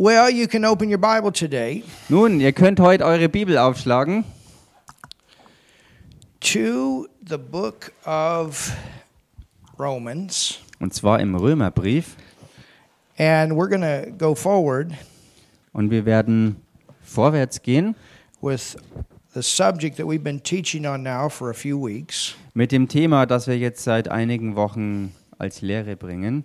Well, you can open your Bible today Nun, ihr könnt heute eure Bibel aufschlagen to the book of Romans, und zwar im Römerbrief and we're going to go forward und wir werden vorwärts gehen with the subject that we've been teaching on now for a few weeks. mit dem Thema, das wir jetzt seit einigen Wochen als Lehre bringen.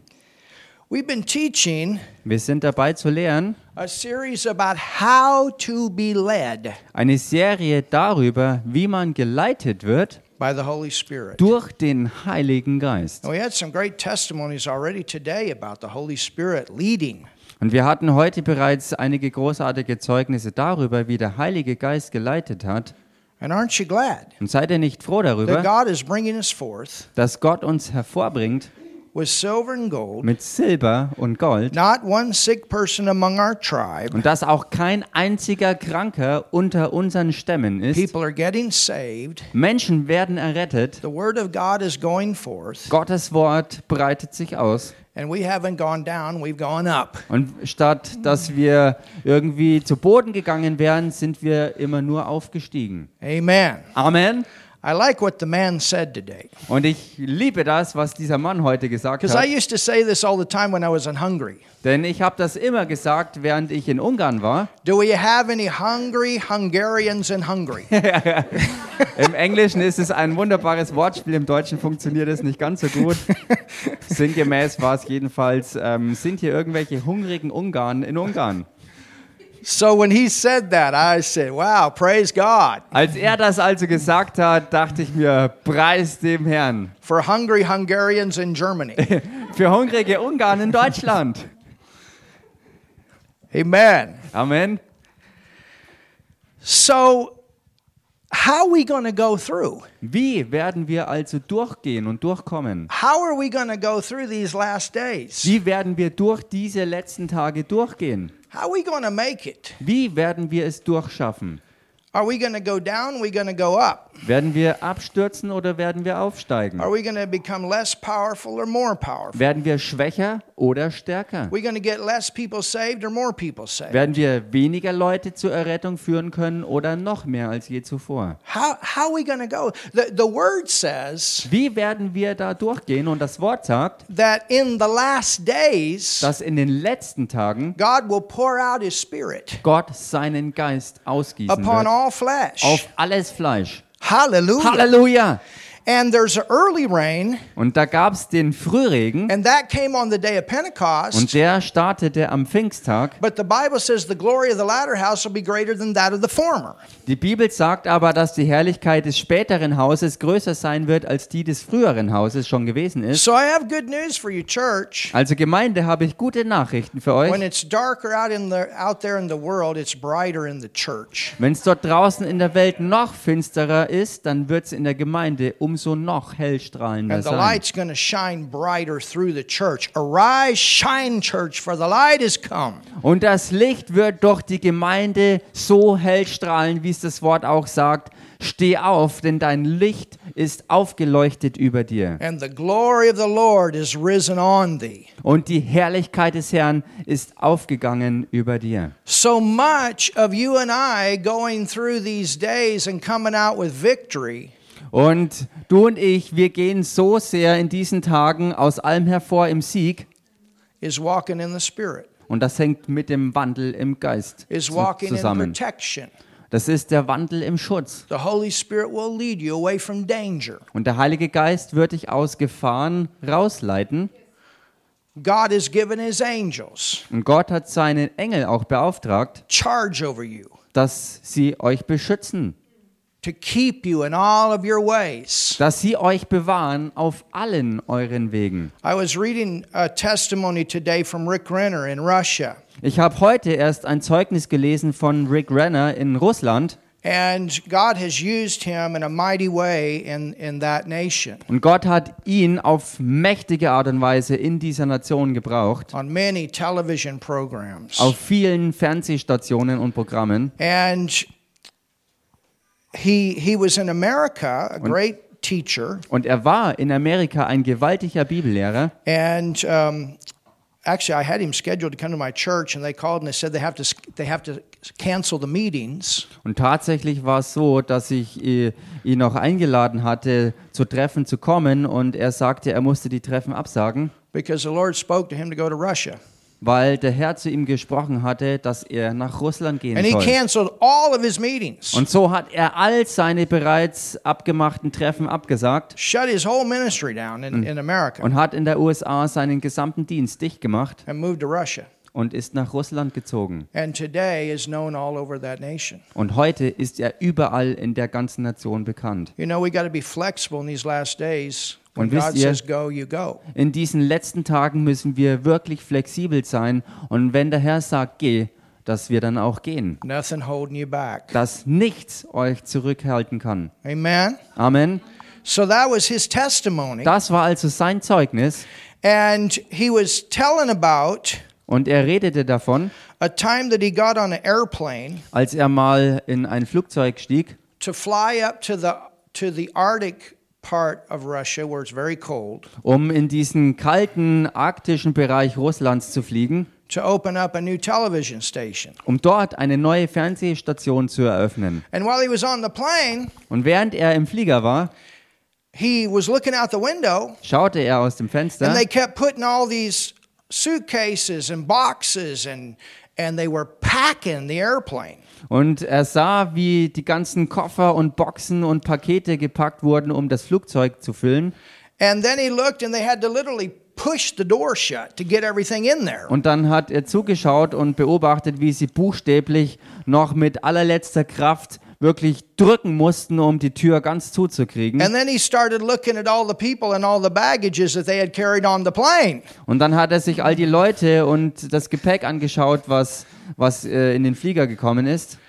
We've been teaching Wir sind dabei zu lehren a series about how to be led eine Serie darüber, wie man geleitet wird by the Holy Spirit. durch den Heiligen Geist. And we had some great testimonies already today about the Holy Spirit leading. Und wir hatten heute bereits einige großartige Zeugnisse darüber, wie der Heilige Geist geleitet hat. And aren't you glad Und seid ihr nicht froh that darüber, God is bringing us forth dass Gott uns hervorbringt with silver and gold, mit Silber und Gold not one sick person among our tribe. und dass auch kein einziger Kranker unter unseren Stämmen ist. People are getting saved. Menschen werden errettet. The word of God is going forth, Gottes Wort breitet sich aus. and we haven't gone down, we've gone up. Und statt dass wir irgendwie zu Boden gegangen wären, sind wir immer nur aufgestiegen. Amen. Amen. I like what the man said today. Und ich liebe das, was dieser Mann heute gesagt Because I hat. used to say this all the time when I was in Hungary. Denn ich habe das immer gesagt, während ich in Ungarn war. Do we have any hungry Hungarians in Hungary? Im Englischen ist es ein wunderbares Wortspiel, im Deutschen funktioniert es nicht ganz so gut. Sinngemäß war es jedenfalls, ähm, sind hier irgendwelche hungrigen Ungarn in Ungarn. So when he said that, I said, wow, praise God Als er das also gesagt hat, dachte ich mir, preis dem Herrn. for hungry Hungarians in Germany. Für hungrige Ungarn in Deutschland. Amen. Amen. So, how are we going to go through? Wie werden wir also durchgehen und durchkommen? How are we going to go through these last days? Wie werden wir durch diese letzten Tage durchgehen? How are we going to make it? Wie werden wir es durchschaffen? Are we going to go down? We going to go up? Werden wir abstürzen oder werden wir aufsteigen? Are we going to become less powerful or more powerful? Werden wir schwächer oder stärker? We going to get less people saved or more people saved? Werden wir weniger Leute zur Errettung führen können oder noch mehr als je zuvor? How, how are we going to go? The, the word says Wie werden wir da durchgehen? Und das Wort sagt, that in the last days, dass in den letzten Tagen God will pour out his spirit Gott seinen Geist ausgießen upon wird all flesh. auf alles Fleisch. Hallelujah. Halleluja! And there's an early rain, Und da gab es den Frühregen and that came on the day of Pentecost. und der startete am Pfingsttag. But the Bible says the glory of the latter house will be greater than that of the former. Die Bibel sagt aber, dass die Herrlichkeit des späteren Hauses größer sein wird, als die des früheren Hauses schon gewesen ist. So I have good news for you, church. Also Gemeinde habe ich gute Nachrichten für euch. When it's darker out in the out there in the world, it's brighter in the church. Wenn es dort draußen in der Welt noch finsterer ist, dann wird es in der Gemeinde umso noch hellstrahlender And the sein. light's going to shine brighter through the church. Arise, shine, church, for the light is come. Und das Licht wird durch die Gemeinde so hell strahlen, wie es das Wort auch sagt. Steh auf, denn dein Licht ist aufgeleuchtet über dir. And the glory of the Lord is risen on thee. Und die Herrlichkeit des Herrn ist aufgegangen über dir. So much of you and I going through these days and coming out with victory Und du und ich, wir gehen so sehr in diesen Tagen aus allem hervor im Sieg. is walking in the Spirit, Und das hängt mit dem Wandel im Geist is zu- walking in zusammen. protection. Das ist der Wandel im Schutz. The Holy Spirit will lead you away from danger. Und der Heilige Geist wird dich aus Gefahren rausleiten. God has given his angels Und Gott hat seinen Engel auch beauftragt, charge over you dass sie euch beschützen, to keep you in all of your ways. dass sie euch bewahren auf allen euren Wegen. I was reading a testimony today from Rick Renner in Russia. Ich habe heute erst ein Zeugnis gelesen von Rick Renner in Russland. And God has used him in a mighty way in, in that nation Und Gott hat ihn auf mächtige Art und Weise in dieser Nation gebraucht, on many television programs. auf vielen Fernsehstationen und Programmen. And he, he was in America, a great teacher, Und er war in Amerika ein gewaltiger Bibellehrer. and um, actually I had him scheduled to come to my church, and they called and they said they have to they have to cancel the meetings. Und tatsächlich war es so, dass ich äh, ihn auch eingeladen hatte, zu Treffen zu kommen. Und er sagte, er musste die Treffen absagen, because the Lord spoke to him to go to Russia, weil der Herr zu ihm gesprochen hatte, dass er nach Russland gehen and he soll. canceled all of his meetings, Und so hat er all seine bereits abgemachten Treffen abgesagt shut his whole ministry down in, in America, und hat in der USA seinen gesamten Dienst dicht gemacht and moved to Russia. und ist nach Russland gezogen. And today is known all over that nation. Und heute ist er überall in der ganzen Nation bekannt. You know, we got to be flexible in these last days. When Und wisst God ihr- says go, you go. In diesen letzten Tagen müssen wir wirklich flexibel sein und wenn der Herr sagt, geh, dass wir dann auch gehen. Nothing holding you back. Dass nichts euch zurückhalten kann. Amen. Amen. So that was his testimony. Das war also sein Zeugnis And he was telling about und er redete davon, a time that he got on an airplane als er mal in ein Flugzeug stieg, to fly up to the to the Arctic Russia where it's very cold um in diesen kalten arktischen Bereich Russlands zu fliegen, to open up a new television station. um dort eine neue Fernsehstation zu eröffnen. Plane, Und während er im Flieger war, window schaute er aus dem Fenster they kept putting all these suitcases and boxes and and they were packing the airplane. Und er sah, wie die ganzen Koffer und Boxen und Pakete gepackt wurden, um das Flugzeug zu füllen. And then he looked and they had to literally push the door shut to get everything in there. Und dann hat er zugeschaut und beobachtet, wie sie buchstäblich noch mit allerletzter Kraft wirklich drücken mussten, um die Tür ganz zuzukriegen. And then he started looking at all the people and all the baggages that they had carried on the plane. Und dann hat er sich all die Leute und das Gepäck angeschaut, was, was äh, in den Flieger gekommen ist.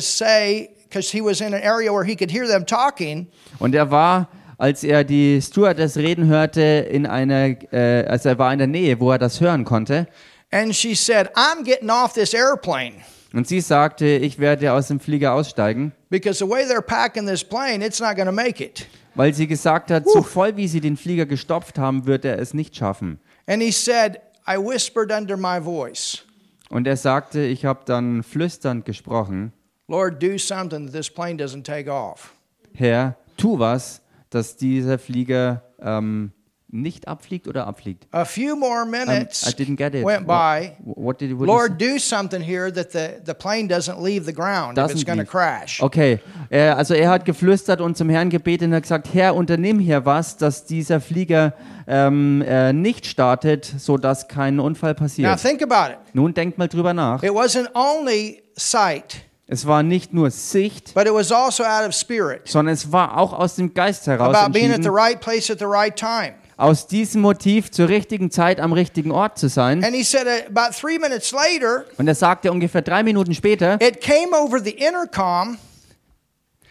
Say, because he was in an area where he could hear them talking, Und er war, als er die Stewardess reden hörte, in einer, äh, also er war in der Nähe, wo er das hören konnte. and she said, I'm getting off this airplane Und sie sagte, ich werde aus dem Flieger aussteigen, because the way they're packing this plane, it's not going to make it. weil sie gesagt hat, so voll wie sie den Flieger gestopft haben, wird er es nicht schaffen. And he said, I whispered under my voice, Und er sagte, ich habe dann flüsternd gesprochen, Lord, do something that this plane doesn't take off. Herr, tu was, dass dieser Flieger ähm, nicht abfliegt oder abfliegt. A few more Um, minutes I didn't get it. went by. What, what did, what Lord, do something here that the, the plane doesn't leave the ground if it's going to crash. Okay, äh, also er hat geflüstert und zum Herrn gebetet und hat gesagt, Herr, unternimm hier was, dass dieser Flieger ähm, äh, nicht startet, sodass kein Unfall Now passiert. think about it. Nun denkt mal drüber nach. It wasn't only sight, Es war nicht nur Sicht, but it was also out of spirit sondern es war auch aus dem Geist heraus about being at the right place at the right time. Aus diesem Motiv zur richtigen Zeit am richtigen Ort zu sein. And he said uh, about three minutes later, Und er sagte ungefähr drei Minuten später, it came over the intercom,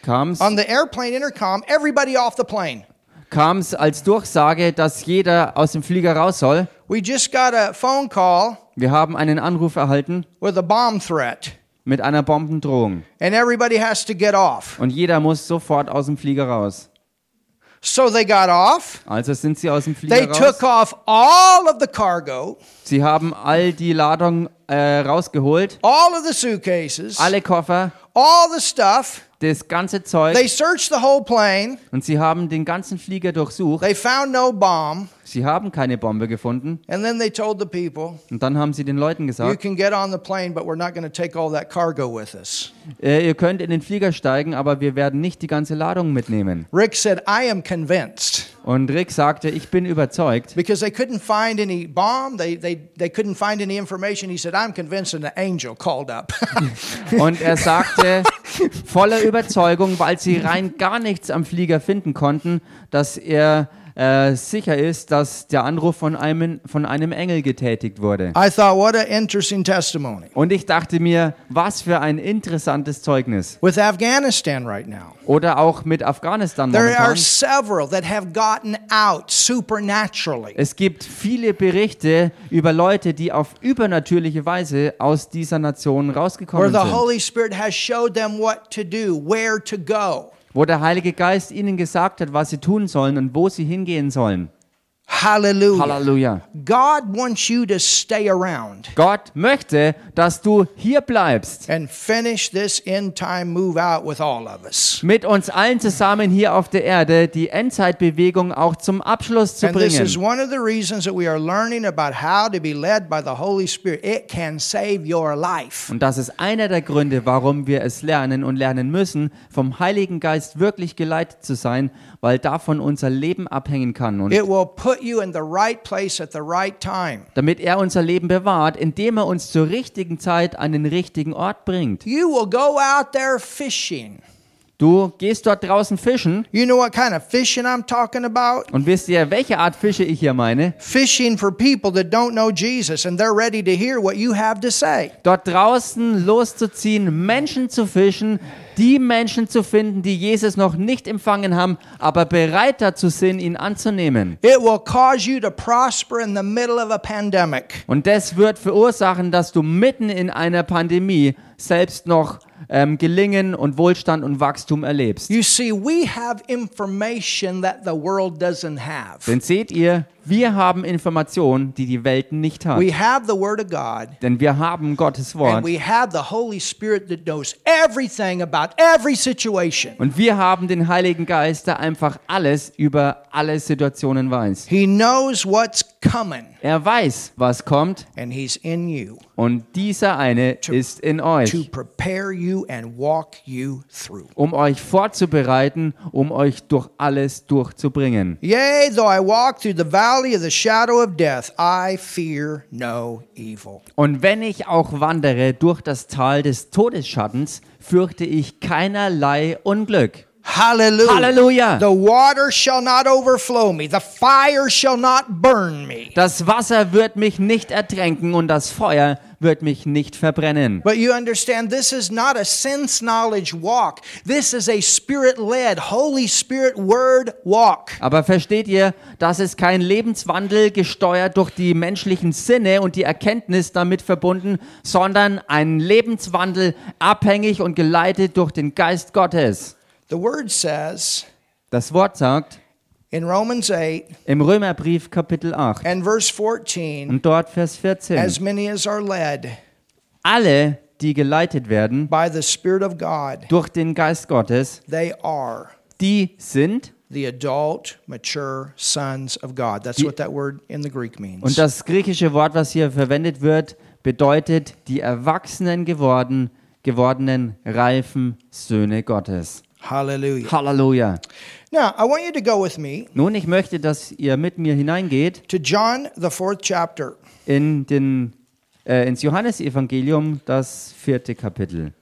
kam es on the airplane intercom, everybody off the plane. kam's als Durchsage, dass jeder aus dem Flieger raus soll. We just got a phone call Wir haben einen Anruf erhalten with a bomb threat, mit einer Bombendrohung. and everybody has to get off. Und jeder muss sofort aus dem Flieger raus. So they got off. Also sind sie aus dem They Flieger raus. took off all of the cargo, Sie haben all die Ladung äh, rausgeholt, all of the suitcases, alle Koffer, all the stuff. das ganze Zeug. They searched the whole plane. Und sie haben den ganzen Flieger durchsucht. They found no bomb. Sie haben keine Bombe gefunden. And then they told the people, Und dann haben sie den Leuten you gesagt, can get on the plane, but we're not going to take all that cargo with us. äh, ihr könnt in den Flieger steigen, aber wir werden nicht die ganze Ladung mitnehmen. Rick said, I am convinced. Und Rick sagte, ich bin überzeugt, Because they couldn't find any bomb, they, they, they couldn't find any information. He said, I'm convinced an angel called up. Und er sagte voller Überzeugung, weil sie rein gar nichts am Flieger finden konnten, dass er äh, sicher ist, dass der Anruf von einem, von einem Engel getätigt wurde. I thought, what an interesting testimony. Und ich dachte mir, was für ein interessantes Zeugnis. With Afghanistan right now, Oder auch mit Afghanistan there are momentan. several that have gotten out supernaturally. Es gibt viele Berichte über Leute, die auf übernatürliche Weise aus dieser Nation Where rausgekommen the sind. Holy Spirit has showed them what to do, where to go. Wo der Heilige Geist ihnen gesagt hat, was sie tun sollen und wo sie hingehen sollen. Hallelujah. Halleluja. God wants you to stay around Gott möchte, dass du hier bleibst. and finish this end time move out with all of us. Mit uns allen zusammen hier auf der Erde die Endzeitbewegung auch zum Abschluss zu And this is bringen. one of the reasons that we are learning about how to be led by the Holy Spirit. It can save your life. Und das ist einer der Gründe, warum wir es lernen und lernen müssen, vom Heiligen Geist wirklich geleitet zu sein, weil davon unser Leben abhängen kann. Und It will put you in the right place at the right time. damit er unser Leben bewahrt, indem er uns zur richtigen Zeit an den richtigen Ort bringt. You will go out there fishing. Du gehst dort draußen fischen You know what kind of fishing I'm talking about? und wisst ihr, welche Art Fische ich hier meine? Fishing for people that don't know Jesus and they're ready to hear what you have to say. Dort draußen loszuziehen, Menschen zu fischen, die Menschen zu finden, die Jesus noch nicht empfangen haben, aber bereit dazu sind, ihn anzunehmen. It will cause you to prosper in the middle of a pandemic. Und das wird verursachen, dass du mitten in einer Pandemie selbst noch ähm, Gelingen und Wohlstand und Wachstum erlebst. You see, we have information that the world doesn't have. Denn seht ihr, wir haben Informationen, die die Welt nicht hat. We have the Word of God, Denn wir haben Gottes Wort. and we have the Holy Spirit that knows everything about every situation. Und wir haben den Heiligen Geist, der einfach alles über alle Situationen weiß. He knows what's coming, Er weiß, was kommt and He's in you und dieser eine ist in to euch, prepare you and walk you through. um euch vorzubereiten, um euch durch alles durchzubringen. Yea, though I walk through the valley of the shadow of death, I fear no evil. Und wenn ich auch wandere durch das Tal des Todesschattens, fürchte ich keinerlei Unglück. Hallelujah. Halleluja. The water shall not overflow me, the fire shall not burn me. Das Wasser wird mich nicht ertränken und das Feuer wird mich nicht verbrennen. But you understand, this is not a sense knowledge walk. This is a spirit led, Holy Spirit word walk. Aber versteht ihr, das ist kein Lebenswandel gesteuert durch die menschlichen Sinne und die Erkenntnis damit verbunden, sondern ein Lebenswandel abhängig und geleitet durch den Geist Gottes. The word says Das Wort sagt in Romans 8 im Römerbrief Kapitel 8 and verse 14, und dort Vers 14, as many as are led alle, die geleitet werden by the Spirit of God, durch den Geist Gottes, they are die sind, the adult, mature sons of God. That's Die- what that word in the Greek means. und das griechische Wort, was hier verwendet wird, bedeutet die Erwachsenen geworden, gewordenen reifen Söhne Gottes. Hallelujah. Halleluja. Now, I want you to go with me Nun, ich möchte, dass ihr mit mir hineingeht to John, the fourth chapter. in den, äh, ins Johannesevangelium, das vierte Kapitel.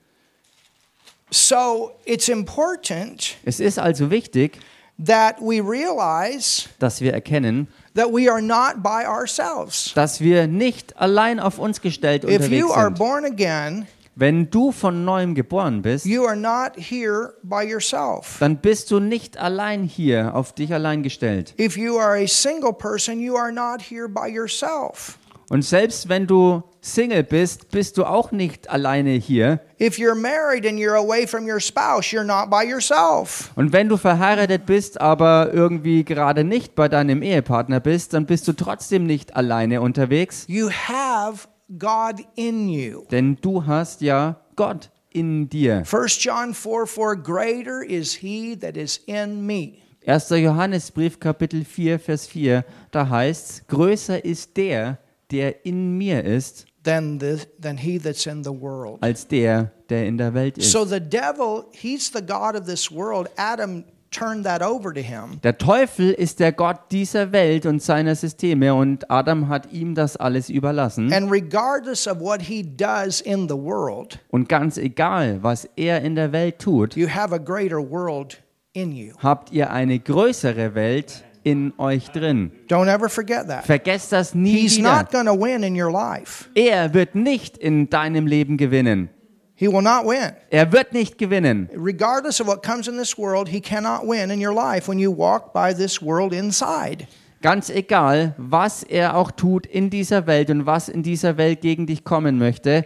So, it's important Es ist also wichtig, that we realize dass wir erkennen, that we are not by ourselves. dass wir nicht allein auf uns gestellt If you are sind. born again, Wenn du von neuem geboren bist, you are not here by yourself. dann bist du nicht allein hier, auf dich allein gestellt. If you are a single person, you are not here by yourself. Und selbst wenn du Single bist, bist du auch nicht alleine hier. If you're married and you're away from your spouse, you're not by yourself. Und wenn du verheiratet bist, aber irgendwie gerade nicht bei deinem Ehepartner bist, dann bist du trotzdem nicht alleine unterwegs, You have God in you. denn du hast ja Gott in dir. 1 John 4 4 Greater is he that is in me 1. Johannesbrief Kapitel 4 Vers 4, da heißt's, größer ist der, der in mir ist, than, the, than he that's in the world. als der, der in der Welt ist. So the devil, he's the God of this world. Adam turned that over to him. Der Teufel ist der Gott dieser Welt und seiner Systeme und Adam hat ihm das alles überlassen. And regardless of what he does in the world, Und ganz egal, was er in der Welt tut, you have a greater world in you. habt ihr eine größere Welt in euch drin. Don't ever forget that. Vergesst das nie He's wieder. not going to win in your life. Er wird nicht in deinem Leben gewinnen. He will not win. Er wird nicht gewinnen. Regardless of what comes in this world, he cannot win in your life when you walk by this world inside. Ganz egal, was er auch tut in dieser Welt und was in dieser Welt gegen dich kommen möchte,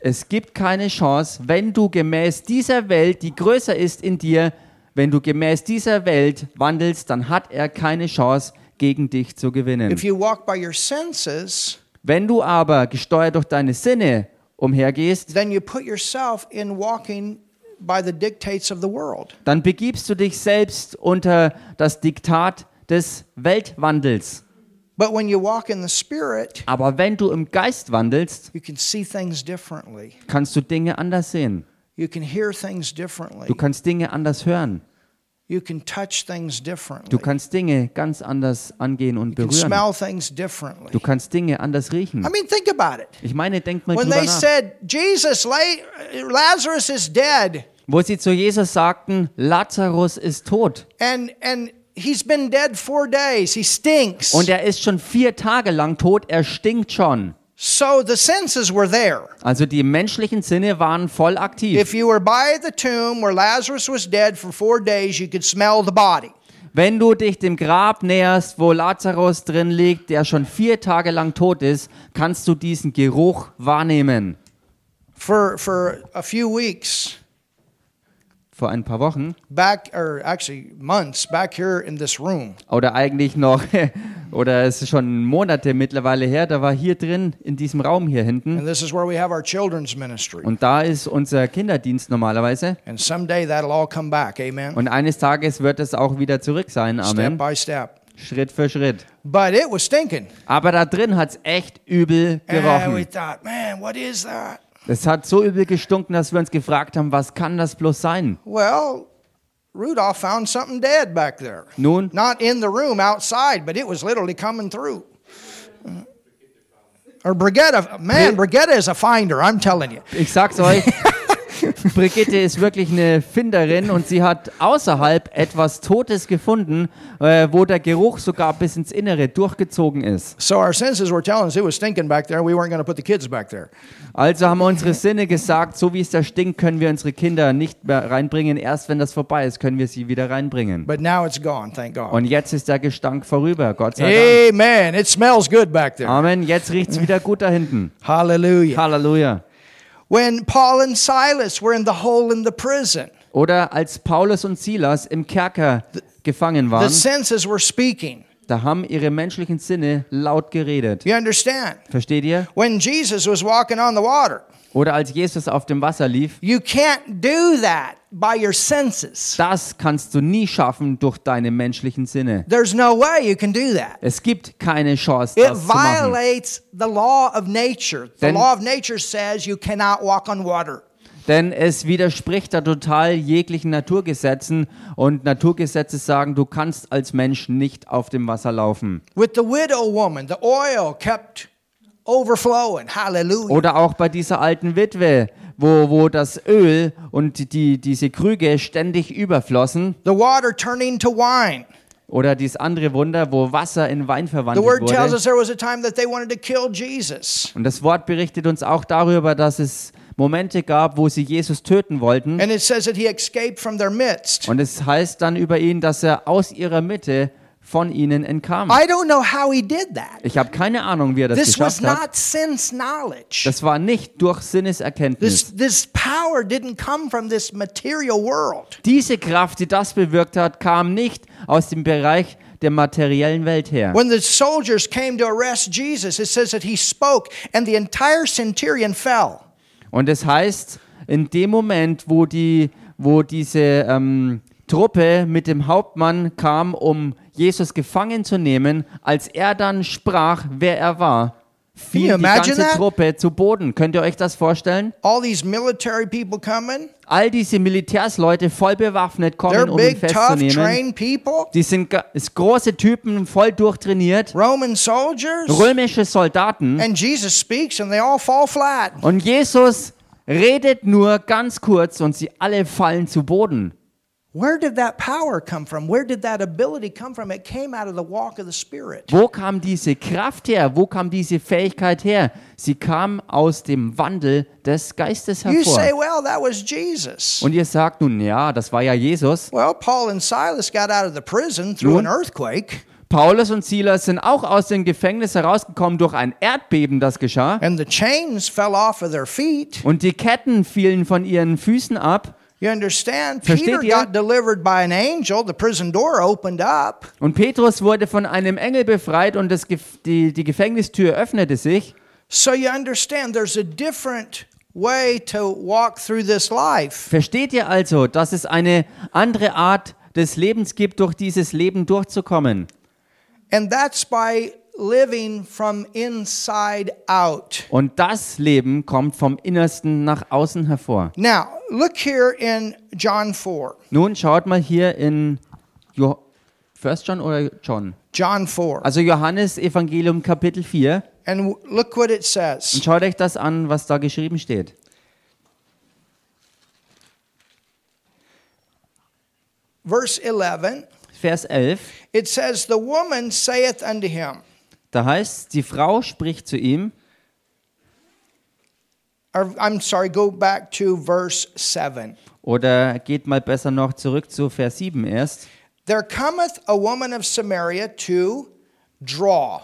es gibt keine Chance, wenn du gemäß dieser Welt, die größer ist in dir, wenn du gemäß dieser Welt wandelst, dann hat er keine Chance gegen dich zu gewinnen. If you walk by your senses, Wenn du aber gesteuert durch deine Sinne umhergehst, then you put yourself in walking by the dictates of the world. dann begibst du dich selbst unter das Diktat des Weltwandels. But when you walk in the Spirit, Aber wenn du im Geist wandelst, you can see things differently. kannst du Dinge anders sehen. You can hear things differently. Du kannst Dinge anders hören. Du kannst Dinge ganz anders angehen und You can berühren. smell things differently. Du kannst Dinge anders riechen. I mean, think about it. Ich meine, denk mal When drüber they nach. said, Jesus, La- Lazarus is dead, Wo sie zu Jesus sagten, Lazarus ist tot. and, and he's been dead four days, he stinks. Und er ist schon vier Tage lang tot, er stinkt schon. So the senses were there. Also die menschlichen Sinne waren voll aktiv. If you were by the tomb where Lazarus was dead for four days, you could smell the body. Wenn du dich dem Grab näherst, wo Lazarus drin liegt, der schon vier Tage lang tot ist, kannst du diesen Geruch wahrnehmen. For, for a few weeks, Vor ein paar Wochen back, or actually months, back here in this room, oder eigentlich noch, oder es ist schon Monate mittlerweile her, da war hier drin, in diesem Raum hier hinten. and this is where we have our children's ministry. Und da ist unser Kinderdienst normalerweise. And someday that'll all come back, amen? Und eines Tages wird es auch wieder zurück sein. Step Amen. by step. Schritt für Schritt. But it was stinking. Aber da drin hat es echt übel And we gerochen. thought, man, what is that? Es hat so übel gestunken, dass wir uns gefragt haben, was kann das bloß sein? Well, Rudolph found something dead back there. Nun, Not in the room, outside, but it was literally coming through. Or Brigitte, man, Brigitte is a finder, I'm telling you. ich sag's euch, Brigitte ist wirklich eine Finderin und sie hat außerhalb etwas Totes gefunden, äh, wo der Geruch sogar bis ins Innere durchgezogen ist. So our senses were telling us it was stinking back there. We weren't going to put the kids back there. Also haben unsere Sinne gesagt, so wie es da stinkt, können wir unsere Kinder nicht mehr reinbringen. Erst wenn das vorbei ist, können wir sie wieder reinbringen. But now it's gone, thank God. Und jetzt ist der Gestank vorüber, Gott sei Dank. Amen. It smells good back there. Amen. Jetzt riecht's wieder gut da hinten. Hallelujah. Halleluja. When Paul and Silas were in the hole in the prison, Oder als Paulus und Silas im Kerker gefangen the waren, senses were speaking. da haben ihre menschlichen Sinne laut geredet. You understand? Versteht ihr? When Jesus was walking on the water, Oder als Jesus auf dem Wasser lief, you can't do that by your senses. das kannst du nie schaffen durch deine menschlichen Sinne. There's no way you can do that. Es gibt keine Chance, It das zu machen. violates the law of nature. The Then- law of nature says you cannot walk on water. Denn es widerspricht da total jeglichen Naturgesetzen und Naturgesetze sagen, du kannst als Mensch nicht auf dem Wasser laufen. With the widow woman, the oil kept overflowing. Hallelujah. Oder auch bei dieser alten Witwe, wo, wo das Öl und die, diese Krüge ständig überflossen. The water turning to wine. Oder dieses andere Wunder, wo Wasser in Wein The verwandelt word tells wurde. us there was a time that they wanted to kill Jesus. Und das Wort berichtet uns auch darüber, dass es Momente gab, wo sie Jesus töten wollten. Und es heißt dann über ihn, dass er aus ihrer Mitte von ihnen entkam. I don't know how he did that. Ich habe keine Ahnung, wie er das This was geschafft hat. not sense knowledge. Das war nicht durch Sinneserkenntnis. This, this power didn't come from this material world. Diese Kraft, die das bewirkt hat, kam nicht aus dem Bereich der materiellen Welt her. When the soldiers came to arrest Jesus, it says that he spoke and the entire centurion fell. Und es heißt, in dem Moment, wo, die, wo diese ähm, Truppe mit dem Hauptmann kam, um Jesus gefangen zu nehmen, als er dann sprach, wer er war, fiel die ganze that? Truppe zu Boden. Könnt ihr euch das vorstellen? All these military people coming, All diese Militärsleute voll bewaffnet they're kommen, um ihn big, tough, festzunehmen. Die sind große Typen, voll durchtrainiert, Roman soldiers, römische Soldaten. and Jesus speaks and they all fall flat. Und Jesus redet nur ganz kurz und sie alle fallen zu Boden. Where did that power come from? Where did that ability come from? It came out of the walk of the Spirit. Wo kam diese Kraft her? Wo kam diese Fähigkeit her? Sie kam aus dem Wandel des Geistes You say, hervor. well, that was Jesus. Und ihr sagt nun, ja, das war ja Jesus. Well, Paul and Silas got out of the prison through an Nun? earthquake, Paulus und Silas sind auch aus dem Gefängnis herausgekommen durch ein Erdbeben, das geschah. and the chains fell off of their feet, Und die Ketten fielen von ihren Füßen ab. You understand? Versteht Peter ihr? got delivered by an angel. The prison door opened up. Und Petrus wurde von einem Engel befreit und das, die, die Gefängnistür öffnete sich. So you understand there's a different way to walk through this life. Versteht ihr also, dass es eine andere Art des Lebens gibt, durch dieses Leben durchzukommen? And that's by living from inside out. Und das Leben kommt vom Innersten nach außen hervor. Now, look here in John 4. Nun schaut mal hier in jo First John oder John? John 4. Also Johannes Evangelium Kapitel 4. And look what it Und says. schaut euch das an, was da geschrieben steht. Verse 11. Vers 11. It says, The woman saith unto him, Da heißt, die Frau spricht zu ihm, I'm sorry, go back to verse 7. oder geht mal besser noch zurück zu Vers 7 erst. There cometh a woman of Samaria to draw.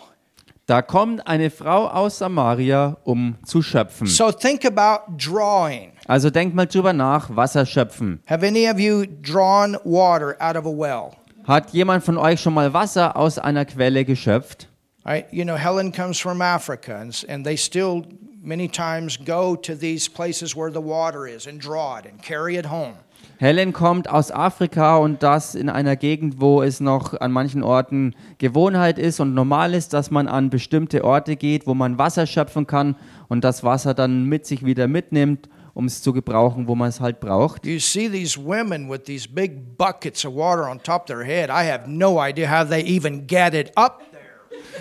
Da kommt eine Frau aus Samaria, um zu schöpfen. So think about drawing. Also denkt mal drüber nach, Wasser schöpfen. Have any of you drawn water out of a well? Hat jemand von euch schon mal Wasser aus einer Quelle geschöpft? Right? You know, Helen comes from Africa, and, and they still many times go to these places where the water is and draw it and carry it home. Helen kommt aus Afrika und das in einer Gegend, wo es noch an manchen Orten Gewohnheit ist und normal ist, dass man an bestimmte Orte geht, wo man Wasser schöpfen kann und das Wasser dann mit sich wieder mitnimmt, um es zu gebrauchen, wo man es halt braucht. You see these women with these big buckets of water on top of their head. I have no idea how they even get it up.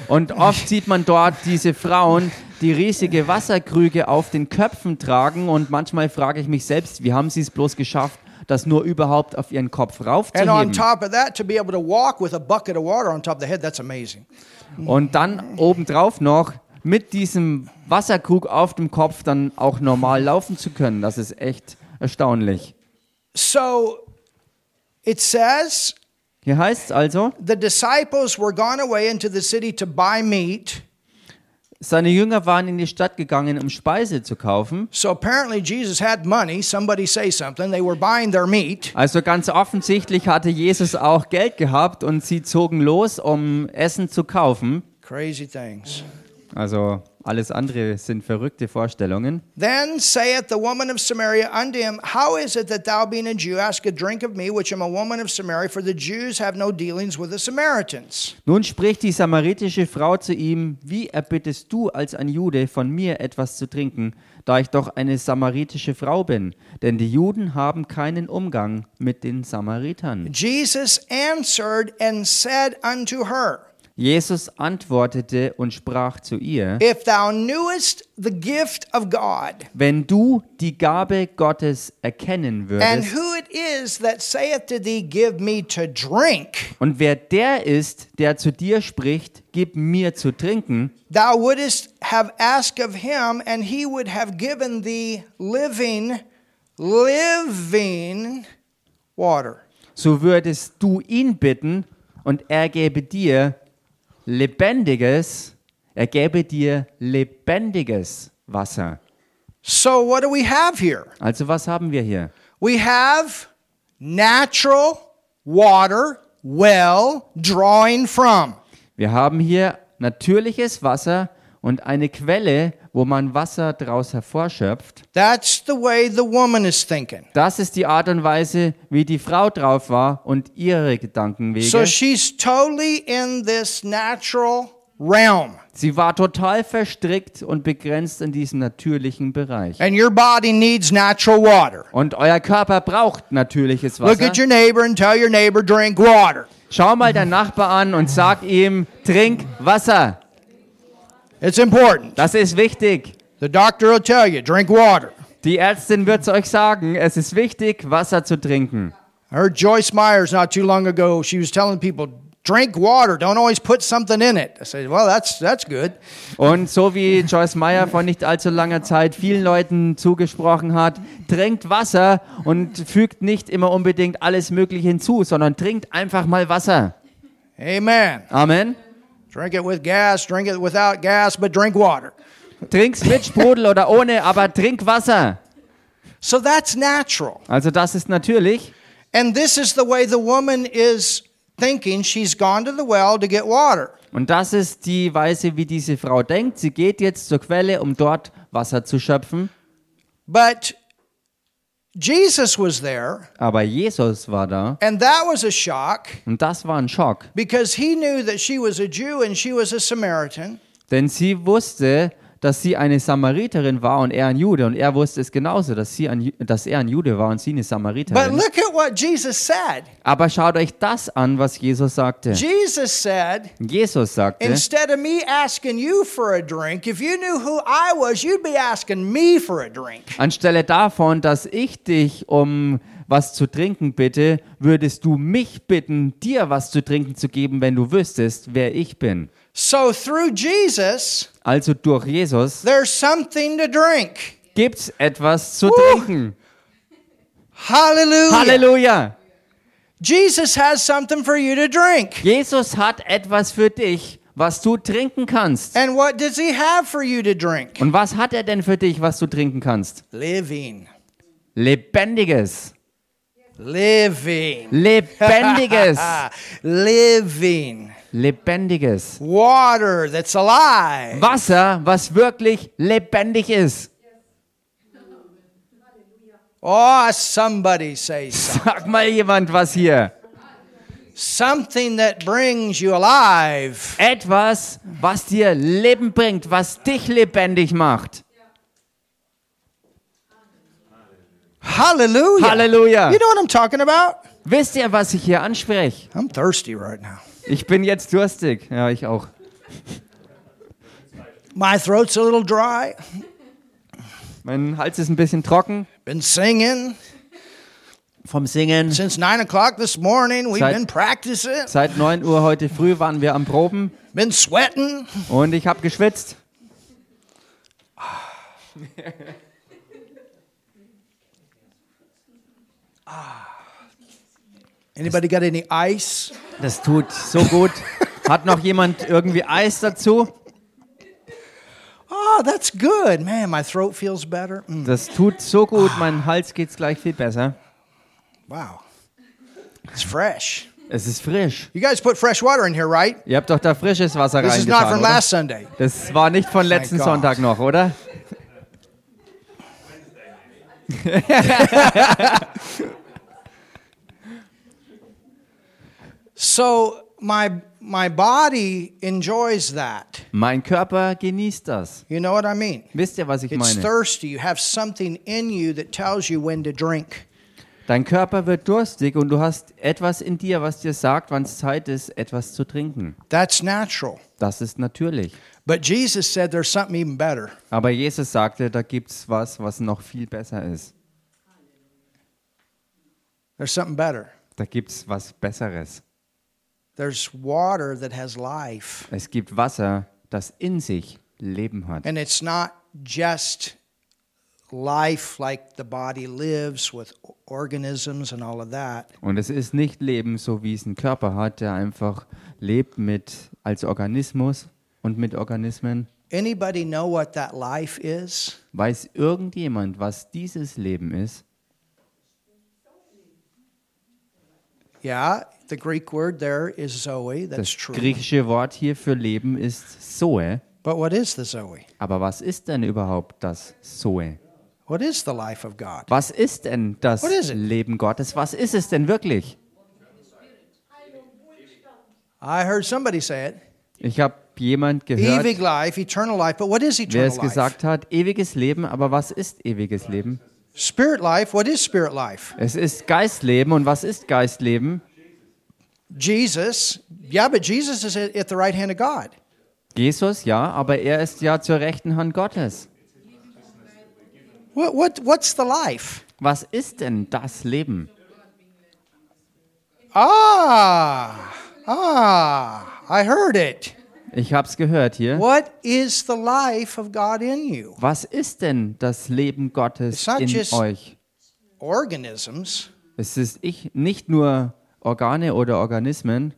Und oft sieht man dort diese Frauen, die riesige Wasserkrüge auf den Köpfen tragen und manchmal frage ich mich selbst, wie haben sie es bloß geschafft, das nur überhaupt auf ihren Kopf And on raufzuheben? top of that, to be able to walk with a bucket of water on top of the head, that's amazing. Und dann obendrauf noch mit diesem Wasserkrug auf dem Kopf dann auch normal laufen zu können. Das ist echt erstaunlich. So it says Hier heißt es also, the disciples were gone away into the city to buy meat. seine Jünger waren in die Stadt gegangen, um Speise zu kaufen. So apparently Jesus had money. Somebody say something. They were buying their meat. Also ganz offensichtlich hatte Jesus auch Geld gehabt und sie zogen los, um Essen zu kaufen. Crazy things. Also alles andere sind verrückte Vorstellungen. Then saith the woman of Samaria unto him, How is it that thou, being a Jew, ask a drink of me, which am a woman of Samaria? For the Jews have no dealings with the Samaritans. Nun spricht die samaritische Frau zu ihm, wie erbittest du als ein Jude von mir etwas zu trinken, da ich doch eine samaritische Frau bin? Denn die Juden haben keinen Umgang mit den Samaritern. Jesus answered and said unto her, Jesus antwortete und sprach zu ihr, If thou knewest the gift of God, wenn du die Gabe Gottes erkennen and würdest, who it is that saith to thee, Give me to drink, und wer der ist, der zu dir spricht, gib mir zu trinken, thou wouldest have asked of him, and he would have given thee living, living water. so würdest du ihn bitten und er gäbe dir lebendiges, er gäbe dir lebendiges Wasser. So, what do we have here? Also was haben wir hier? We have natural water, well, drawing from. Wir haben hier natürliches Wasser und eine Quelle, wo man Wasser draus hervorschöpft. That's the way the woman is thinking. Das ist die Art und Weise, wie die Frau drauf war und ihre Gedankenwege. So she's totally in this natural realm. Sie war total verstrickt und begrenzt in diesem natürlichen Bereich. And your body needs natural water. Und euer Körper braucht natürliches Look Wasser. at your neighbor and tell your neighbor, drink water. Schau mal deinen Nachbar an und sag ihm, trink Wasser. It's important. Das ist wichtig. The doctor will tell you, drink water. Die Ärztin wird es euch sagen, es ist wichtig, Wasser zu trinken. I heard Joyce Myers not too long ago. She was telling people, drink water. Don't always put something in it. I said, well, that's that's good. Und so wie Joyce Meyer vor nicht allzu langer Zeit vielen Leuten zugesprochen hat, trinkt Wasser und fügt nicht immer unbedingt alles Mögliche hinzu, sondern trinkt einfach mal Wasser. Amen. Amen. Drink it with gas, drink it without gas, but drink water. Trink's mit Sprudel oder ohne, aber trink Wasser. So that's natural. Also das ist natürlich. And this is the way the woman is thinking. She's gone to the well to get water. Und das ist die Weise, wie diese Frau denkt. Sie geht jetzt zur Quelle, um dort Wasser zu schöpfen. But Jesus was there, Aber Jesus war da. and that was a shock Und das war ein Schock. because he knew that she was a Jew and she was a Samaritan. Denn sie wusste, dass sie eine Samariterin war und er ein Jude. Und er wusste es genauso, dass, sie ein, dass er ein Jude war und sie eine But Samariterin. look at what Jesus said. Aber schaut euch das an, was Jesus sagte. Jesus said, Jesus sagte, Instead of me asking you for a drink, if you knew who I was, you'd be asking me for a drink. anstelle davon, dass ich dich um was zu trinken bitte, würdest du mich bitten, dir was zu trinken zu geben, wenn du wüsstest, wer ich bin. So through Jesus, Also durch Jesus there's something to drink. gibt's etwas zu Woo. trinken. Hallelujah. Halleluja! Jesus has something for you to drink. Jesus hat etwas für dich, was du trinken kannst. And what does he have for you to drink? Und was hat er denn für dich, was du trinken kannst? Living. Lebendiges. Living. Lebendiges. Living. Lebendiges. Water that's alive. Wasser, was wirklich lebendig ist. Oh, somebody say something. Sag mal jemand was hier. Something that brings you alive. Etwas, was dir Leben bringt, was dich lebendig macht. Hallelujah. Halleluja. You know what I'm talking about? Wisst ihr, was ich hier anspreche? I'm thirsty right now. Ich bin jetzt durstig. Ja, ich auch. My throat's a little dry. Mein Hals ist ein bisschen trocken Been singing vom Singen. since nine o'clock this morning. We've Seit- been practicing. Seit 9 Uhr heute früh waren wir am Proben Been sweating. und ich habe geschwitzt. Anybody got any ice? Das tut so gut. Hat noch jemand irgendwie Eis dazu? Oh, that's good. Man, my throat feels better. Mm, Das tut so gut. Mein Hals geht's gleich viel besser. wow. It's fresh. Es ist frisch. You guys put fresh water in here, right? Ihr habt doch da frisches Wasser This is not from oder? last Sunday. Das war nicht von letzten God. Sonntag noch, oder? So my my body enjoys that. Mein Körper genießt das. You know what I mean? Wisst ihr, was ich It's meine? thirsty. You have something in you that tells you when to drink. Dein Körper wird durstig und du hast etwas in dir, was dir sagt, wann es Zeit ist, etwas zu trinken. That's natural. Das ist natürlich. But Jesus said there's something even better. Aber Jesus sagte, da gibt's was, was noch viel besser ist. There's something better. Da gibt's was Besseres. There's water that has life. Es gibt Wasser, das in sich Leben hat. And it's not just life like the body lives with organisms and all of that. Und es ist nicht Leben, so wie es ein Körper hat, der einfach lebt mit als Organismus und mit Organismen. Anybody know what that life is? Weiß irgendjemand, was dieses Leben ist? Yeah, the Greek word there is Zoe. That's Das true. griechische Wort hier für Leben ist Zoe. But what is the Zoe? Aber was ist denn überhaupt das Zoe? What is the life of God? Was ist denn das? Leben Gottes? Was ist es denn wirklich? I heard somebody say it. Ich habe jemand gehört, Ewig life, eternal life. But what is wer eternal es gesagt hat, ewiges Leben, aber was ist ewiges Leben? Spirit life. What is spirit life? Es ist Geistleben und was ist Geistleben? Jesus. Yeah, but Jesus is at the right hand of God. Jesus, ja, aber er ist ja zur rechten Hand Gottes. What, what, what's the life? Was ist denn das Leben? Ah, ah, I heard it. Ich habe es gehört hier. What is the life of God in you? Was ist denn das Leben Gottes in euch? Organisms. Es ist ich, nicht nur Organe oder Organismen.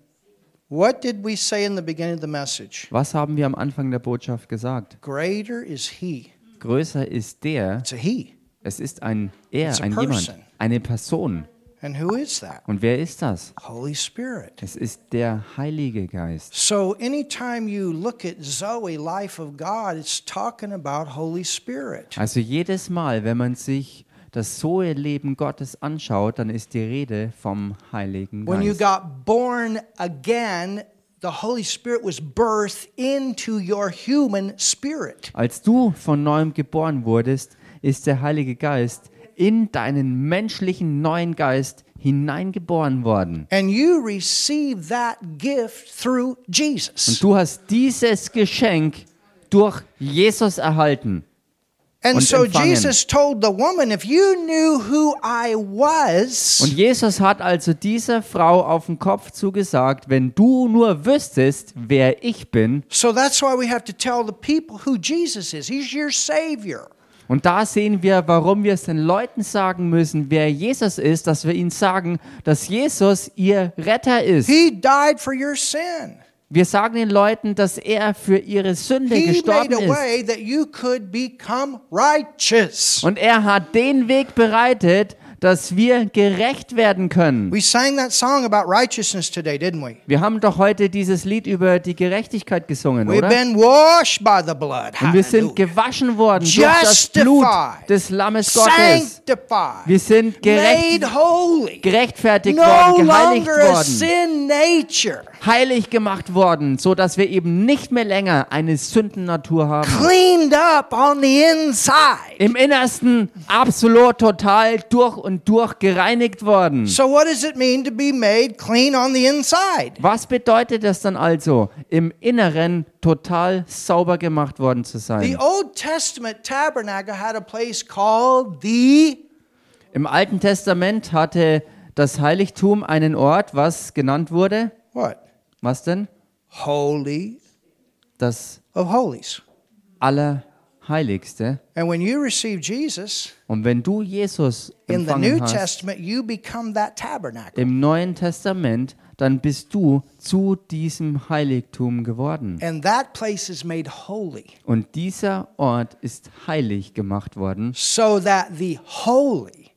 What did we say in the beginning of the message? Was haben wir am Anfang der Botschaft gesagt? Greater is He. Größer ist der, It's a He. Es ist ein Er, ein jemand, eine Person. And who is that? Und wer ist das? Holy Spirit. Es ist der Heilige Geist. So anytime you look at Zoe, life of God, it's talking about Holy Spirit. Also jedes Mal, wenn man sich das Zoe-Leben Gottes anschaut, dann ist die Rede vom Heiligen When you Geist. got born again, the Holy Spirit was birthed into your human spirit. Als du von neuem geboren wurdest, ist der Heilige Geist in deinen menschlichen neuen Geist hineingeboren worden. And you receive that gift through Und du hast dieses Geschenk durch Jesus erhalten. And und so empfangen. Jesus told the woman, if you knew who I was, Und Jesus hat also dieser Frau auf den Kopf zugesagt, wenn du nur wüsstest, wer ich bin, so that's why we have to tell the people who Jesus is. He's your Savior. Und da sehen wir, warum wir es den Leuten sagen müssen, wer Jesus ist, dass wir ihnen sagen, dass Jesus ihr Retter ist. He died for your sin. Wir sagen den Leuten, dass er für ihre Sünde He gestorben made a ist. way that you could become righteous. Und er hat den Weg bereitet, dass wir gerecht werden können. We sang that song about righteousness today, didn't we? Wir haben doch heute dieses Lied über die Gerechtigkeit gesungen, We've oder? been washed by the blood. Und wir sind gewaschen worden durch das Blut des Lammes Gottes. Sanctified. Wir sind gerecht, Made holy. gerechtfertigt No worden, geheiligt worden. sin nature. Heilig gemacht worden, so dass wir eben nicht mehr länger eine Sündennatur haben. Cleaned up on the inside. Im Innersten absolut total durch und durch gereinigt worden. So what does it mean to be made clean on the inside? Was bedeutet das dann also, im Inneren total sauber gemacht worden zu The sein? Old Testament tabernacle had a place called the Im Alten Testament hatte das Heiligtum einen Ort, was genannt wurde. what? Was denn? Holy Das of holies. Allerheiligste. And when you receive Jesus Und wenn du Jesus in the New hast, Testament, you become that tabernacle. im Neuen Testament, dann bist du zu diesem Heiligtum geworden. And that place is made holy Und dieser Ort ist heilig gemacht worden, so that the Holy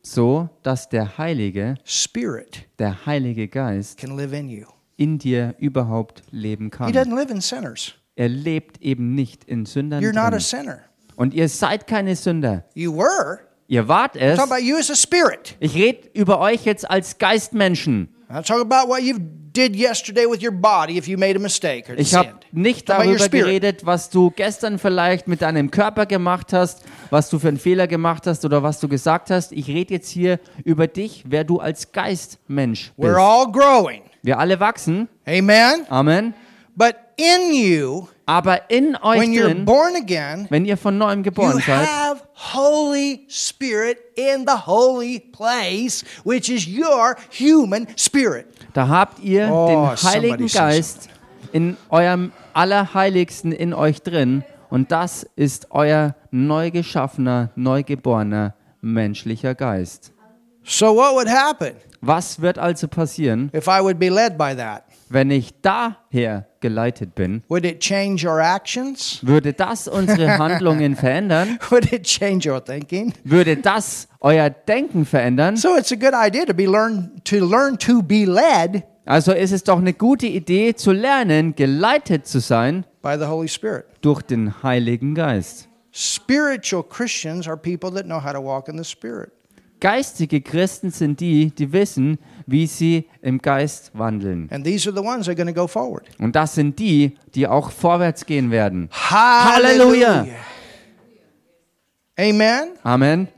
so dass der Heilige, Spirit der Heilige Geist can live in you. In dir überhaupt leben He kann. doesn't live in sinners. Er lebt eben nicht in Sündern You're not a sinner. Und ihr seid keine Sünder. You were. Ihr wart es. Talking about you as a spirit. Ich rede über euch jetzt als Geistmenschen. I'm talking about what you did yesterday with your body if you made a mistake or Ich habe nicht darüber geredet, was du gestern vielleicht mit deinem Körper gemacht hast, was du für einen Fehler gemacht hast oder was du gesagt hast. Ich rede jetzt hier über dich, wer du als Geistmensch bist. We're all growing. Wir alle wachsen. Amen. Amen. But in you, Aber in euch when you're drin, born again, wenn ihr von neuem you geboren seid, have Holy Spirit in the holy place, which is your human spirit. da habt ihr Oh, den Heiligen Geist in eurem Allerheiligsten in euch drin. Und das ist euer neu geschaffener, neu geborener menschlicher Geist. So what would happen Was wird also passieren, if I would be led by that? wenn ich daher geleitet bin? Would it change your actions? Würde das unsere Handlungen verändern? Would it change your thinking? Würde das euer Denken verändern? So it's a good idea to be learn to learn to be led Also ist es doch eine gute Idee zu lernen, geleitet zu sein by the Holy Spirit. durch den Heiligen Geist. Spiritual Christians are people that know how to walk in the Spirit. Geistige Christen sind die, die wissen, wie sie im Geist wandeln. And these are the ones that are going to go forward. Und das sind die, die auch vorwärts gehen werden. Hallelujah. Amen. Amen.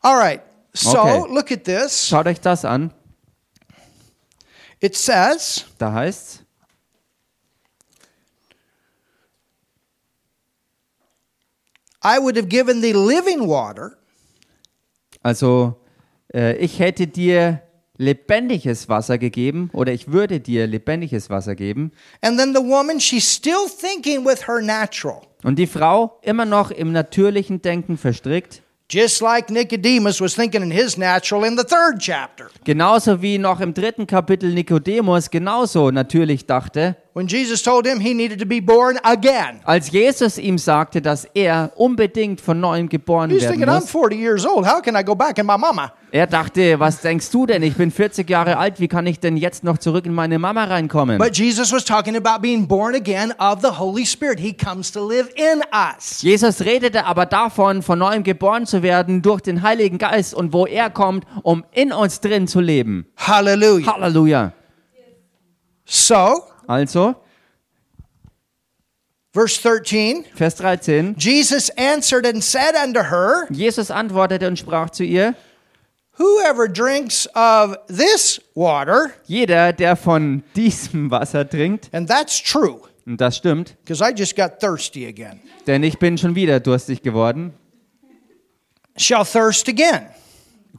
All right. So Okay. look at this. Schaut euch das an. It says, Da heißt I would have given thee living water, also, äh, ich hätte dir lebendiges Wasser gegeben oder ich würde dir lebendiges Wasser geben. and then the woman, she's still thinking with her natural. Und die Frau immer noch im natürlichen Denken verstrickt. Just like Nicodemus was thinking in his natural in the third chapter. Genauso wie noch im dritten Kapitel Nikodemus genauso natürlich dachte, When Jesus told him he needed to be born again. als Jesus ihm sagte, dass er unbedingt von neuem geboren He's werden thinking, I'm muss. 40 years old. How can I go back in my mama? Er dachte, was denkst du denn? Ich bin 40 Jahre alt, wie kann ich denn jetzt noch zurück in meine Mama reinkommen? But Jesus was talking about being born again of the Holy Spirit. He comes to live in us. Jesus redete aber davon, von neuem geboren zu werden durch den Heiligen Geist und wo er kommt, um in uns drin zu leben. Hallelujah. Halleluja. So, Also, verse 13 Vers 13. Jesus answered and said unto her, Jesus antwortete und sprach zu ihr, Whoever drinks of this water, jeder, der von diesem Wasser trinkt, and that's true, und das stimmt, because I just got thirsty again, denn ich bin schon wieder durstig geworden, shall thirst again.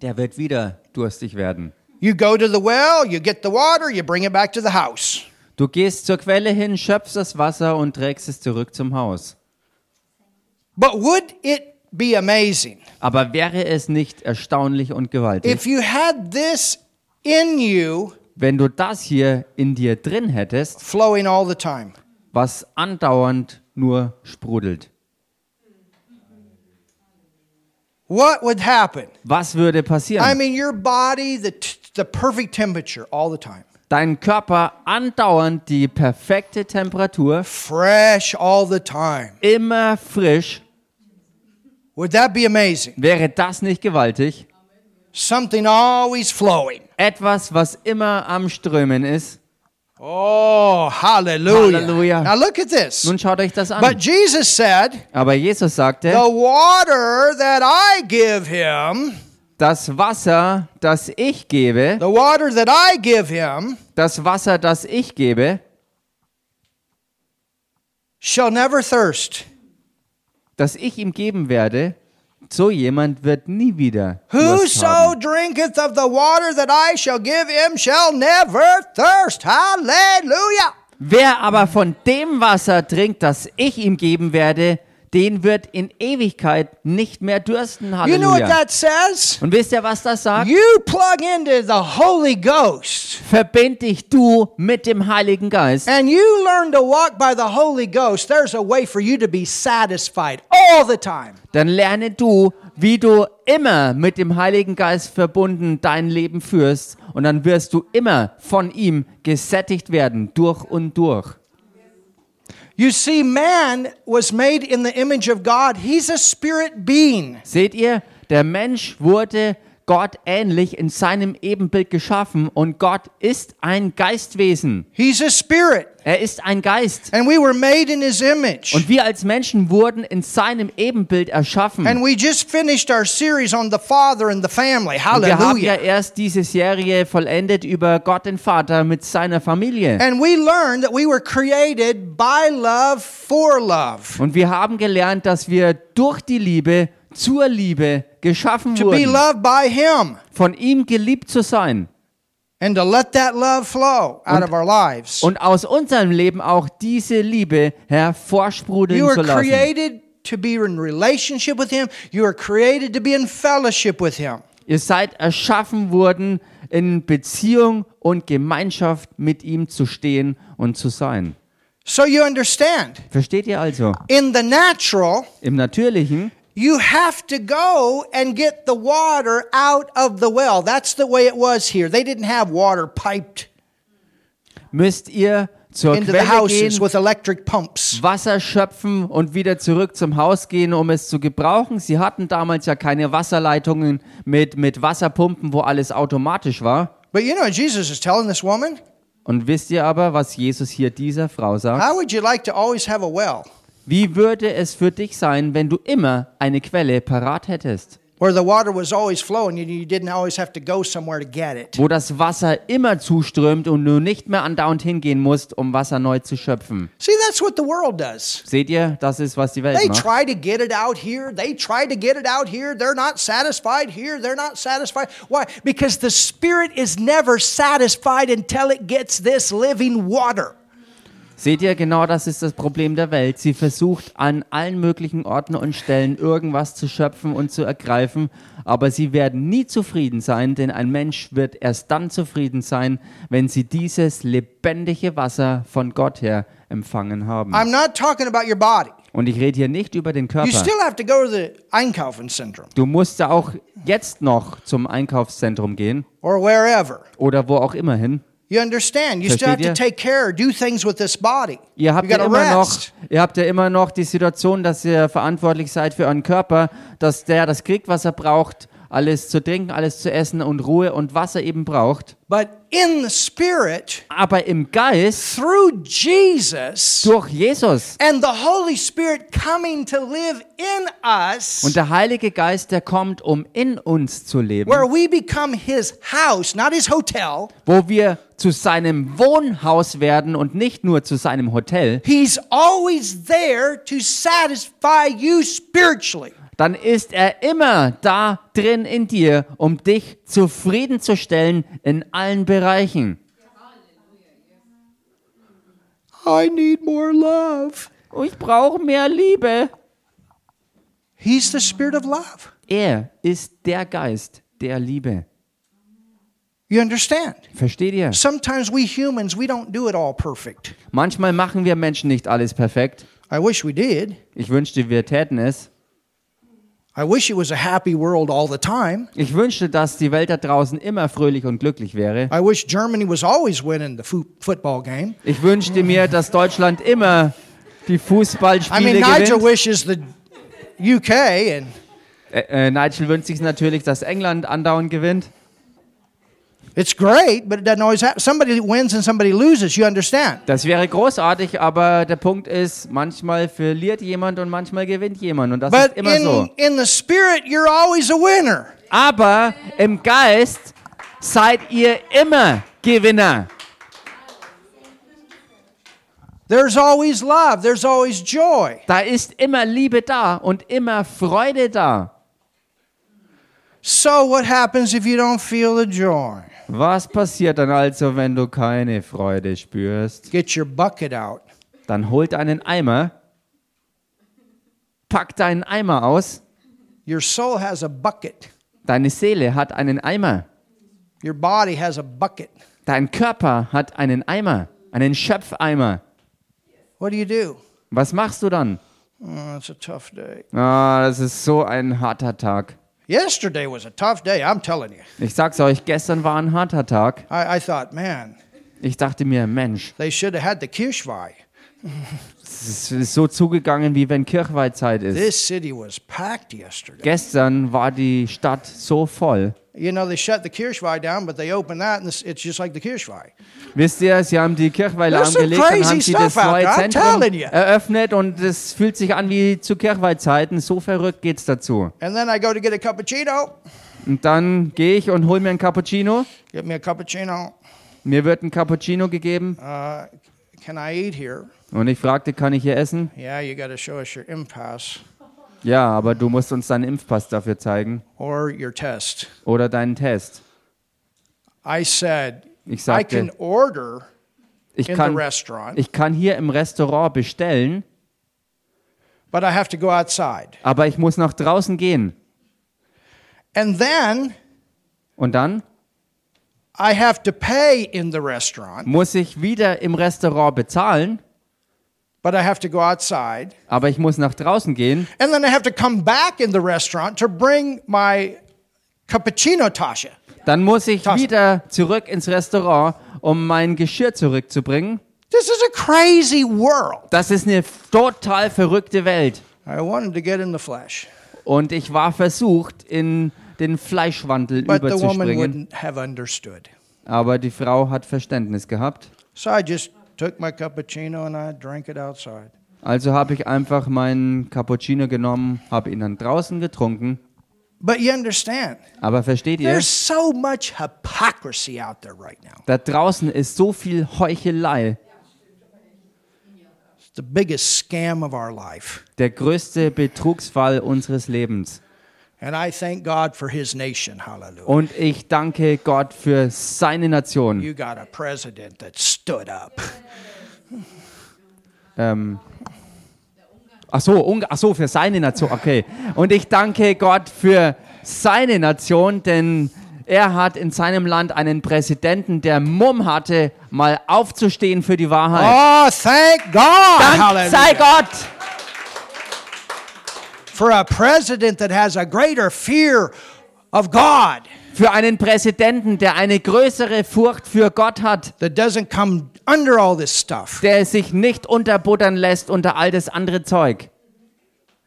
der wird wieder durstig werden. You go to the well, you get the water, you bring it back to the house. Du gehst zur Quelle hin, schöpfst das Wasser und trägst es zurück zum Haus. But would it be amazing Aber wäre es nicht erstaunlich und gewaltig, if you had this in you wenn du das hier in dir drin hättest, flowing all the time? was andauernd nur sprudelt? What would happen? Was würde I passieren? mean, your body, the, the perfect temperature all the time, Dein Körper andauernd die perfekte Temperatur, fresh all the time. immer frisch. Would that be amazing? Wäre das nicht gewaltig? Something always flowing. Etwas, was immer am Strömen ist. Oh, hallelujah. Hallelujah. Now look at this. Nun schaut euch das But an. Jesus said, Aber Jesus The sagte, water that I give him, das Wasser, das ich gebe, the water that I give him, das Wasser, das ich gebe, shall never thirst. Das ich ihm geben werde, so jemand wird nie wieder Whoso drinketh of the water that I shall give him shall never thirst. Hallelujah. Wer aber von dem Wasser trinkt, das ich ihm geben werde, den wird in Ewigkeit nicht mehr dürsten. You know what Halleluja. that says? Und wisst ihr, was das sagt? You plug into the Holy Ghost Verbind dich du mit dem Heiligen Geist and you learn to walk by the Holy Ghost. There's a way for you to be satisfied all the time. dann lerne du, wie du immer mit dem Heiligen Geist verbunden dein Leben führst und dann wirst du immer von ihm gesättigt werden, durch und durch. You see, man was made in the image of God. He's a spirit being. Seht ihr, der Mensch wurde Gott ähnlich in seinem Ebenbild geschaffen und Gott ist ein Geistwesen. He's a spirit. Er ist ein Geist. And we were made in his image. Und wir als Menschen wurden in seinem Ebenbild erschaffen. And we just finished our series on the Father and the family. Und wir haben ja Hallelujah. erst diese Serie vollendet über Gott den Vater mit seiner Familie. And we learned that we were created by love for love. Und wir haben gelernt, dass wir durch die Liebe zur Liebe geschaffen To be wurden, loved by him. von ihm geliebt zu sein And to let that love flow out Und- of our lives. und aus unserem Leben auch diese Liebe hervorsprudeln You zu are lassen. created to be in relationship with him. You are created to be in fellowship with him. Ihr seid erschaffen worden, in Beziehung und Gemeinschaft mit ihm zu stehen und zu sein. So you understand. Versteht ihr also? In the natural, Im Natürlichen you have to go and get the water out of the well. That's the way it was here. They didn't have water piped müsst ihr zur into the Quelle houses gehen, with electric pumps. Wasser schöpfen und wieder zurück zum Haus gehen, um es zu gebrauchen. Sie hatten damals ja keine Wasserleitungen mit, mit Wasserpumpen, wo alles automatisch war. But you know, Jesus is telling this woman, Und wisst ihr aber, was Jesus hier dieser Frau sagt? How would you like to always have a well Wie würde es für dich sein, wenn du immer eine Quelle parat hättest, where the water was always flowing and you didn't always have to go somewhere to get it? wo das Wasser immer zuströmt und du nicht mehr andauernd hingehen musst, um Wasser neu zu schöpfen? See, that's what the world does. Seht ihr, das ist, was die Welt They macht. try to get it out here. They try to get it out here. They're not satisfied here. They're not satisfied. Why? Because the Spirit is never satisfied until it gets this living water. Seht ihr, genau das ist das Problem der Welt. Sie versucht an allen möglichen Orten und Stellen irgendwas zu schöpfen und zu ergreifen, aber sie werden nie zufrieden sein, denn ein Mensch wird erst dann zufrieden sein, wenn sie dieses lebendige Wasser von Gott her empfangen haben. I'm not talking about your body. Und ich rede hier nicht über den You Körper. still have to go to the Einkaufen-Syndrome Du musst ja auch jetzt noch zum Einkaufszentrum gehen or wherever. oder wo auch immer hin. You understand? You still have to take care, do things with this body. Ihr habt, you ja immer noch, ihr habt ja immer noch die Situation, dass ihr verantwortlich seid für euren Körper, dass der das kriegt, was er braucht, alles zu trinken, alles zu essen und Ruhe und Wasser eben braucht. But in the Spirit, Aber im Geist, through Jesus durch Jesus and the Holy Spirit coming to live in us, und der Heilige Geist, der kommt, um in uns zu leben, where we become His house, not His hotel. wo wir zu seinem Wohnhaus werden und nicht nur zu seinem Hotel, He's always there to satisfy you spiritually. Dann ist er immer da drin in dir, um dich zufriedenzustellen in allen Bereichen. I need more love. Oh, Ich brauche mehr Liebe. He's the Spirit of love. Er ist der Geist der Liebe. You understand? Versteht ihr? Sometimes we humans, we don't do it all perfect. Manchmal machen wir Menschen nicht alles perfekt. I wish we did. Ich wünschte, wir täten es. Ich wünschte, dass die Welt da draußen immer fröhlich und glücklich wäre. I wish Germany was always winning the fo- football game. Ich wünschte mir, dass Deutschland immer die I Fußballspiele mean, Nigel gewinnt. wishes the UK and Äh, äh, Nigel wünscht sich natürlich, dass England andauernd gewinnt. It's great, but it doesn't always happen. Somebody wins and somebody loses. You understand? Das wäre großartig, aber der Punkt ist, manchmal verliert jemand und manchmal gewinnt jemand. Und das But ist immer so. in, in the spirit, you're always a winner. Aber im Geist seid ihr immer Gewinner. There's always love. There's always joy. Da ist immer Liebe da und immer Freude da. So what happens if you don't feel the joy? Was passiert dann also, wenn du keine Freude spürst? Get your bucket out. Dann holt einen Eimer, pack deinen Eimer aus. Your soul has a bucket. Deine Seele hat einen Eimer. Your body has a bucket. Dein Körper hat einen Eimer, einen Schöpfeimer. What do you do? Was machst du dann? Oh, it's a tough day. Ah, das ist so ein harter Tag. Yesterday was a tough day, I'm telling you. Ich sag's euch, gestern war ein harter Tag. I, I thought, man, Ich dachte mir, Mensch, they should have had the Kirchweih. es ist so zugegangen, wie wenn Kirchweihzeit ist. This city was packed yesterday. Gestern war die Stadt so voll. You know, they shut the Kirchweih down, but they opened that, and it's just like the Kirchweih. Wisst ihr, sie haben die lahmgelegt, dann crazy haben sie das neue Zentrum eröffnet und es fühlt sich an wie zu Kirchweihzeiten. So verrückt geht's dazu. And then I go to get a cappuccino. Und dann gehe ich und hole mir ein Cappuccino. Get me a cappuccino. Mir wird ein Cappuccino gegeben Uh, can I eat here? und ich fragte, kann ich hier essen? Yeah, you got to show us your impasse Ja, aber du musst uns deinen Impfpass dafür zeigen or your test. oder deinen Test. I said, Ich I sagte, can order ich in the kann, restaurant, ich kann hier im Restaurant bestellen, but I have to go outside. aber ich muss nach draußen gehen. And then Und dann I have to pay in the restaurant, muss ich wieder im Restaurant bezahlen, but I have to go outside. aber ich muss nach draußen gehen And then I have to come back in the restaurant to bring my cappuccino Tasha. Dann muss ich Tasse. wieder zurück ins Restaurant, um mein Geschirr zurückzubringen. This is a crazy world. Das ist eine total verrückte Welt. I wanted to get in the flesh, Und ich war versucht, in den Fleischwandel but the woman überzuspringen. wouldn't have understood. Aber die Frau hat Verständnis gehabt. So I just took my cappuccino and I drank it outside. Also habe ich einfach meinen Cappuccino genommen, habe ihn dann draußen getrunken. But you understand, Aber versteht ihr, there's so much hypocrisy out there right now. da draußen ist so viel Heuchelei. It's the biggest scam of our life. Der größte Betrugsfall unseres Lebens. Und ich danke Gott für seine Nation. You got a president that stood up. ähm, ach so, ach so, für seine Nation, okay. Und ich danke Gott für seine Nation, denn er hat in seinem Land einen Präsidenten, der Mumm hatte, mal aufzustehen für die Wahrheit. Oh, thank God. Dank sei. Gott For a president that has a greater fear of God, für einen Präsidenten, der eine größere Furcht für Gott hat, that doesn't come under all this stuff. der sich nicht unterbuttern lässt unter all das andere Zeug.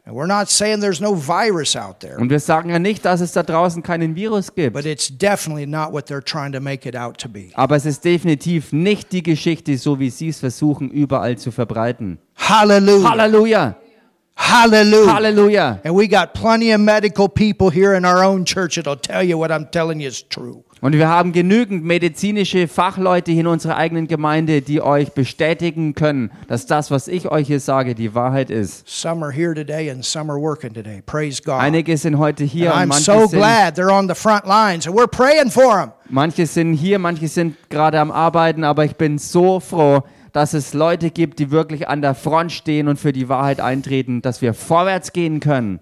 And we're not saying there's no virus out there, Und wir sagen ja nicht, dass es da draußen keinen Virus gibt. but it's definitely not what they're trying to make it out to be. Aber es ist definitiv nicht die Geschichte, so wie sie es versuchen, überall zu verbreiten. Hallelujah. Halleluja! Hallelujah. Halleluja! And we got plenty of medical people here in our own church that'll tell you what I'm telling you is true. Und wir haben genügend medizinische Fachleute hier in unserer eigenen Gemeinde, die euch bestätigen können, dass das, was ich euch hier sage, die Wahrheit ist. Some are here today and some are working today. Praise God. Einige sind heute hier und I'm manche so sind, glad they're on the front lines and we're praying for them. manche sind hier, manche sind gerade am Arbeiten, aber ich bin so froh, dass es Leute gibt, die wirklich an der Front stehen und für die Wahrheit eintreten, dass wir vorwärts gehen können.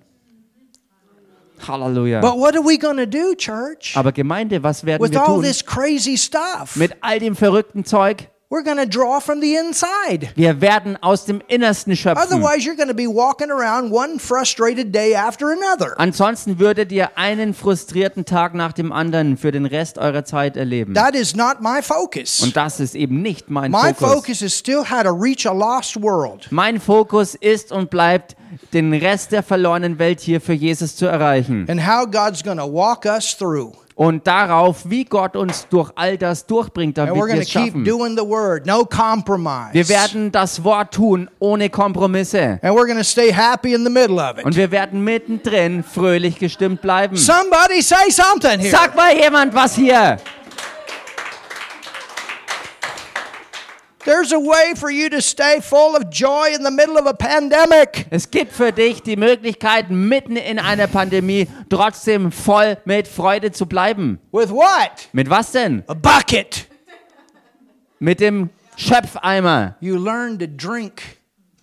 Halleluja. But what are we to do, church? Aber Gemeinde, was werden With wir all tun? this crazy stuff. Mit all dem verrückten Zeug? We're going to draw from the inside. Wir werden aus dem Innersten schöpfen. Otherwise, you're going to be walking around one frustrated day after another. Ansonsten würdet ihr einen frustrierten Tag nach dem anderen für den Rest eurer Zeit erleben. That is not my focus. Und das ist eben nicht mein My Fokus. focus is still how to reach a lost world. Mein Fokus ist und bleibt, den Rest der verlorenen Welt hier für Jesus zu erreichen. and how God's going to walk us through. Und darauf, wie Gott uns durch all das durchbringt, And damit we're wir es schaffen. doing the word, no compromise. Wir werden das Wort tun, ohne Kompromisse. and we're going to stay happy in the middle of Und wir werden mittendrin fröhlich gestimmt bleiben. Somebody say something here. Sag mal jemand was hier. There's a way for you to stay full of joy in the middle of a pandemic. Es gibt für dich die Möglichkeit, mitten in einer Pandemie trotzdem voll mit Freude zu bleiben. With what? Mit was denn? A bucket. Mit dem Schöpfeimer. You learn to drink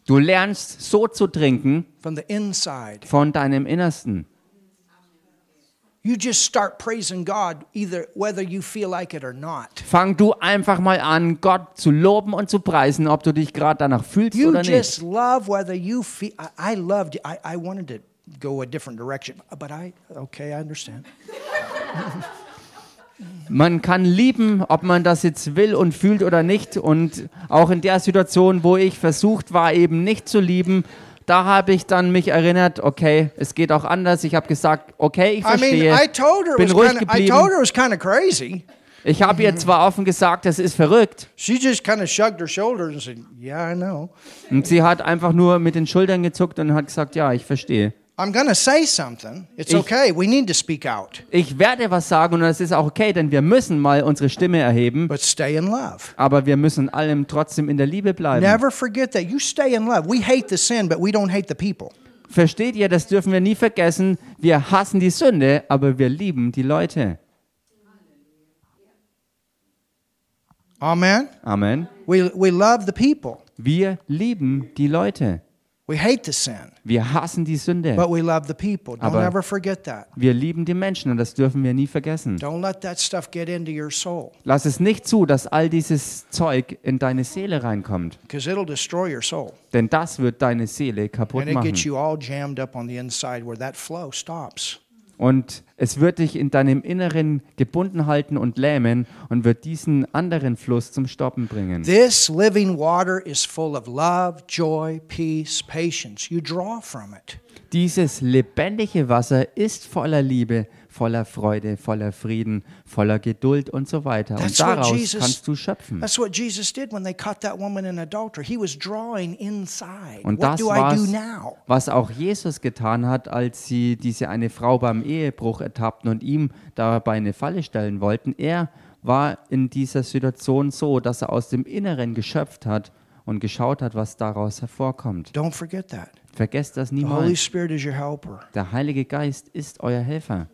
Du lernst so zu trinken from the inside. von deinem Innersten. You just start praising God either whether you feel like it or not. Fang du einfach mal an, Gott zu loben und zu preisen, ob du dich gerade danach fühlst You oder just nicht. love whether you feel I, I loved I, I wanted to go a different direction, but I okay, I understand. Man kann lieben, ob man das jetzt will und fühlt oder nicht. Und auch in der Situation, wo ich versucht war, eben nicht zu lieben, da habe ich dann mich erinnert, okay, es geht auch anders. Ich habe gesagt, okay, ich I mean, verstehe. I her it Bin ruhig kind of, I geblieben. told her it was kind of crazy. Ich habe ihr zwar offen gesagt, das ist verrückt. She just kind of shrugged her shoulders and said, "Yeah, I know." Und sie hat einfach nur mit den Schultern gezuckt und hat gesagt, ja, ich verstehe. I'm to say something. It's Ich- okay. We need to speak out, Ich werde was sagen und das ist auch okay, denn wir müssen mal unsere Stimme erheben. but stay in love. Aber wir müssen allem trotzdem in der Liebe bleiben. Never forget that. You stay in love. We hate the sin, but we don't hate the people. Versteht ihr, das dürfen wir nie vergessen. Wir hassen die Sünde, aber wir lieben die Leute. Amen. Amen. We, we love the people. Wir lieben die Leute. We hate the sin, Wir hassen die Sünde. but we love the people. Don't Aber- ever forget that. Wir lieben die Menschen und das dürfen wir nie vergessen. Don't let that stuff get into your soul Lass es nicht zu, dass all dieses Zeug in deine Seele reinkommt. because it'll destroy your soul. Denn das wird deine Seele kaputt And it machen. gets you all jammed up on the inside where that flow stops. Und es wird dich in deinem Inneren gebunden halten und lähmen und wird diesen anderen Fluss zum Stoppen bringen. This living water is full of love, joy, peace, patience. You draw from it. Dieses lebendige Wasser ist voller Liebe, voller Freude, voller Frieden, voller Geduld und so weiter. Und daraus Jesus- kannst du schöpfen. That's what Jesus did when they caught that woman in adultery. He was drawing inside. Und what das do I do war's, now? was auch Jesus getan hat, als sie diese eine Frau beim Ehebruch ertappten und ihm dabei eine Falle stellen wollten. Er war in dieser Situation so, dass er aus dem Inneren geschöpft hat und geschaut hat, was daraus hervorkommt. Don't forget that. Vergesst das The Holy niemals. Spirit is your helper. Der Heilige Geist ist euer Helfer.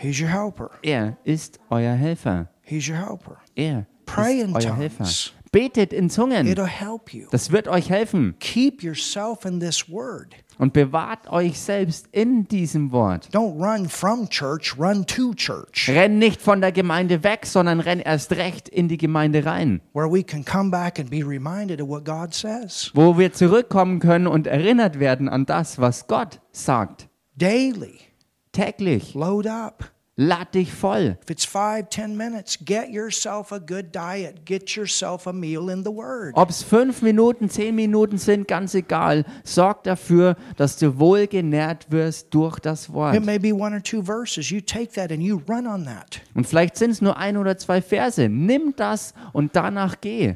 He's your helper. Er ist euer Helfer. He's your helper. Er Pray in ist euer Helfer. Betet in Zungen. It'll help you. Das wird euch helfen. Keep yourself in this word. Und bewahrt euch selbst in diesem Wort. Don't run from church, run to church, Renn nicht von der Gemeinde weg, sondern renn erst recht in die Gemeinde rein, where we can come back and be reminded of what God says wo wir zurückkommen können und erinnert werden an das, was Gott sagt. daily. Täglich. Load up. Lad dich voll. If it's five, ten minutes, get yourself a good diet. Get yourself a meal in the Word. Ob es fünf Minuten, zehn Minuten sind, ganz egal. Sorg dafür, dass du wohl genährt wirst durch das Wort. It may be one or two verses. You take that and you run on that. Und vielleicht sind es nur ein oder zwei Verse. Nimm das und danach geh.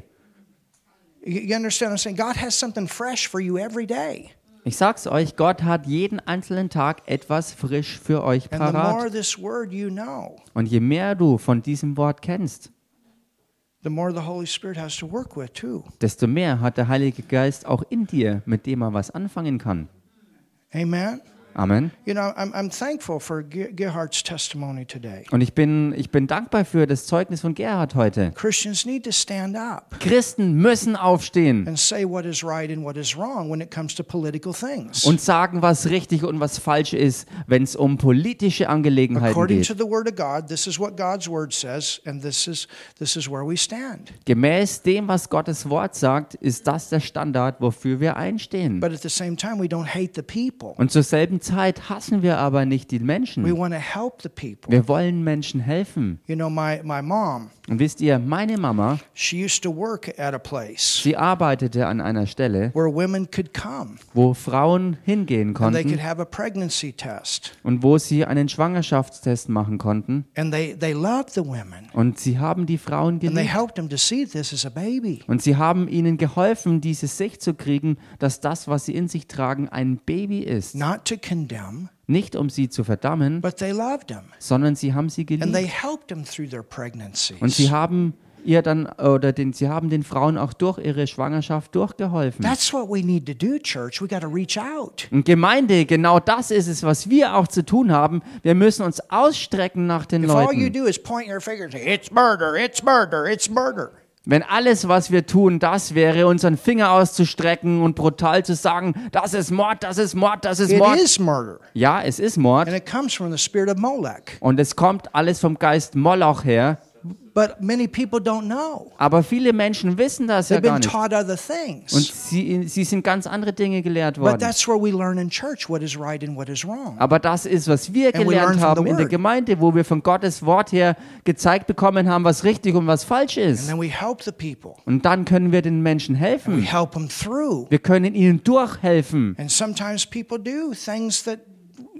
You, you understand what I'm saying? God has something fresh for you every day. Ich sag's euch, Gott hat jeden einzelnen Tag etwas frisch für euch And the more parat. this Word you know, Und je mehr du von diesem Wort kennst, the more the Holy Spirit has to work with, too. desto mehr hat der Heilige Geist auch in dir, mit dem er was anfangen kann. Amen? Amen. You know, I'm, I'm thankful for Ge- Gerhard's testimony today. Und ich bin, ich bin dankbar für das Zeugnis von Gerhard heute. Christians need to stand up Christen müssen aufstehen and say what is right and what is wrong when it comes to political things. und sagen, was richtig und was falsch ist, wenn es um politische Angelegenheiten According to geht. the Word of God, this is what God's Word says, and this is, this is where we stand. Gemäß dem, was Gottes Wort sagt, ist das der Standard, wofür wir einstehen. But at the same time, we don't hate the people. Und zur selben Zeit hassen wir aber nicht die Menschen. Wir wollen Menschen helfen. You know, my, my mom, Und wisst ihr, meine Mama, she used to work at a place sie arbeitete an einer Stelle, where women could come wo Frauen hingehen and they could konnten have a pregnancy test. und wo sie einen Schwangerschaftstest machen konnten. And they, they loved the women. Und sie haben die Frauen And they geliebt. helped them to see this as a baby. Und sie haben ihnen geholfen, diese Sicht zu kriegen, dass das, was sie in sich tragen, ein Baby ist. Not to condemn, Nicht um sie zu verdammen, but they loved them. sondern sie haben sie And they geliebt. helped them through their pregnancies. Und sie haben ihr dann oder den, sie haben den Frauen auch durch ihre Schwangerschaft durchgeholfen. That's what we need to do, church. We got to reach out. Und Gemeinde, genau das ist es, was wir auch zu tun haben. Wir müssen uns ausstrecken nach den If all you Leuten. Wenn alles, was wir tun, das wäre, unseren Finger auszustrecken und brutal zu sagen, das ist Mord, das ist Mord, das ist it Mord. is murder. Ja, es ist Mord. And it comes from the spirit of Molech. Und es kommt alles vom Geist Moloch her. But many people don't know. Aber viele Menschen wissen das ja They've gar been nicht. taught other Und sie, sie sind ganz andere Dinge gelehrt But worden. that's where we learn in church what is right and what is wrong. Aber das ist, was wir gelernt haben in der. Gemeinde, wo wir von Gottes Wort her gezeigt bekommen haben, was richtig und was falsch ist. then we help the people. Und dann können wir den Menschen We helfen. help them through. Wir können ihnen durchhelfen. And sometimes people do things that,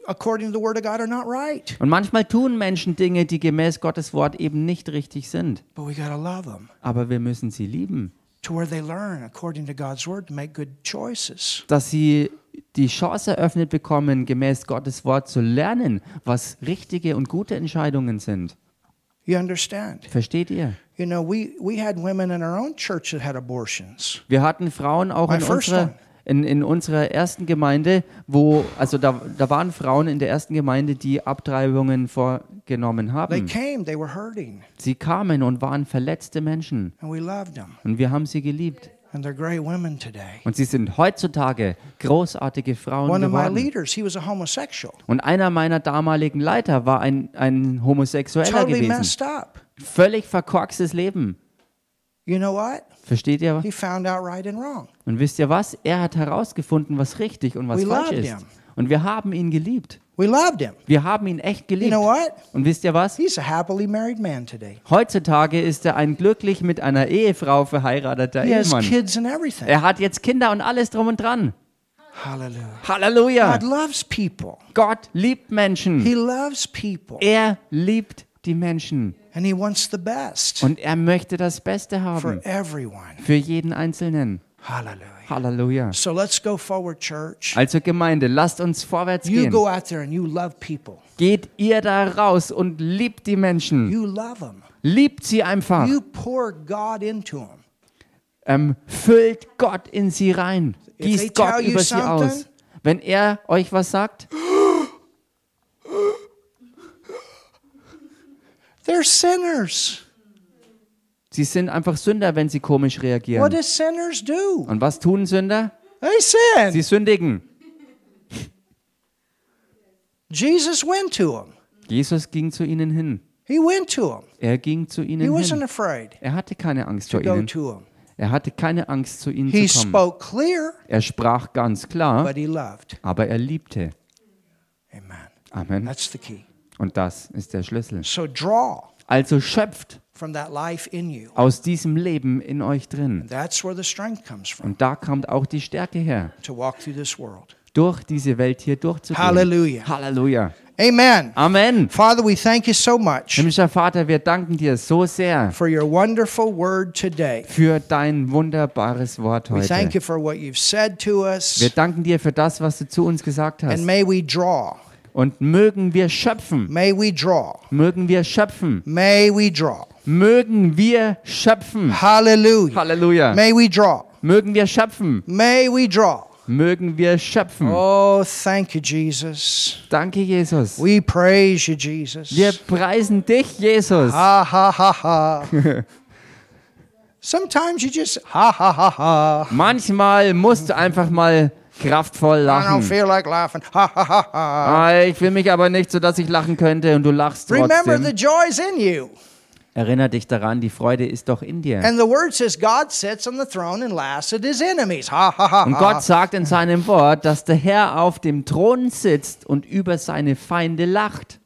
according to the Word of God, are not right. Und manchmal tun Menschen Dinge, die gemäß Gottes Wort eben nicht richtig sind. But we got to love them Aber wir müssen sie lieben, to where they learn, according to God's Word, to make good choices. dass sie die Chance eröffnet bekommen, gemäß Gottes Wort zu lernen, was richtige und gute Entscheidungen sind. You understand? Versteht ihr? You know, we, we had women in our own church that had abortions. Wir hatten Frauen auch My in unserer, one. In, in unserer ersten Gemeinde, wo, also da, da waren Frauen in der ersten Gemeinde, die Abtreibungen vorgenommen They haben. came, they were hurting, Sie kamen und waren verletzte Menschen and we loved them. und wir haben sie geliebt. And they're great women today. Und sie sind heutzutage großartige Frauen One of my geworden. leaders, he was a homosexual, Und einer meiner damaligen Leiter war ein, ein Homosexueller totally gewesen. messed up. Völlig verkorkstes Leben. You know what? Versteht ihr? He found out right and wrong. Und wisst ihr was? Er hat herausgefunden, was richtig und was We falsch ist. him. Und wir haben ihn geliebt. We loved him. Wir haben ihn echt You geliebt. know what? Und wisst ihr was? He's a happily married man today. Heutzutage ist er ein glücklich mit einer Ehefrau verheirateter He has Ehemann. kids and everything. Er hat jetzt Kinder und alles drum und dran. Halleluja! God loves people. Gott liebt Menschen. He loves people. Er liebt die Menschen. And he wants the best Und er möchte das Beste for haben. everyone. Für jeden Einzelnen. Hallelujah. Halleluja. So let's go forward, church. Also Gemeinde, lasst uns vorwärts You gehen. go out there and you love people. Geht ihr da raus und liebt die Menschen. You love them. Liebt sie einfach. You pour God into them. Ähm, füllt Gott in sie rein. Gießt Gott über sie aus. Wenn er euch was sagt, They're sinners. Sie sind einfach Sünder, wenn sie komisch What reagieren. do sinners do? Und was tun Sünder? They sin. Sie sündigen. Jesus went to them. Jesus ging zu ihnen hin. He went to them. Er ging zu He ihnen wasn't hin. afraid Er hatte keine Angst vor ihnen. to them. Er hatte keine Angst, zu ihnen He zu kommen. spoke clear, Er sprach ganz klar, but he loved. aber er liebte. Amen. Amen. Und das ist der Schlüssel. So draw Also schöpft aus diesem Leben in euch drin. And that's where the strength comes from Und da kommt auch die Stärke her, to walk through this world. durch diese Welt hier durchzugehen. Hallelujah. Halleluja. Amen. Amen. Father, we thank you so much Himmlischer Vater, wir danken dir so sehr for your wonderful word today. für dein wunderbares Wort We thank heute. you for what you've said to Wir us. danken dir für das, was du zu uns gesagt And hast. may we draw. Und mögen wir schöpfen, May we draw. mögen wir schöpfen, May we draw. mögen wir schöpfen. Hallelujah. Halleluja. May we draw. Mögen wir schöpfen, May we draw. mögen wir schöpfen. Oh, thank you, Jesus. Danke, Jesus. We praise you, Jesus. Wir preisen dich, Jesus. Ha ha ha ha. Sometimes you just ha ha ha ha. Manchmal musst du einfach mal kraftvoll I don't lachen. feel like laughing. Ha ha ha ha. Ah, Ich fühle mich aber nicht so, dass ich lachen könnte und du lachst Remember the trotzdem. joy's in you. Erinner dich daran, die Freude ist doch in dir. Und. Gott sagt in seinem Wort, dass der Herr auf dem Thron sitzt und über seine Feinde lacht.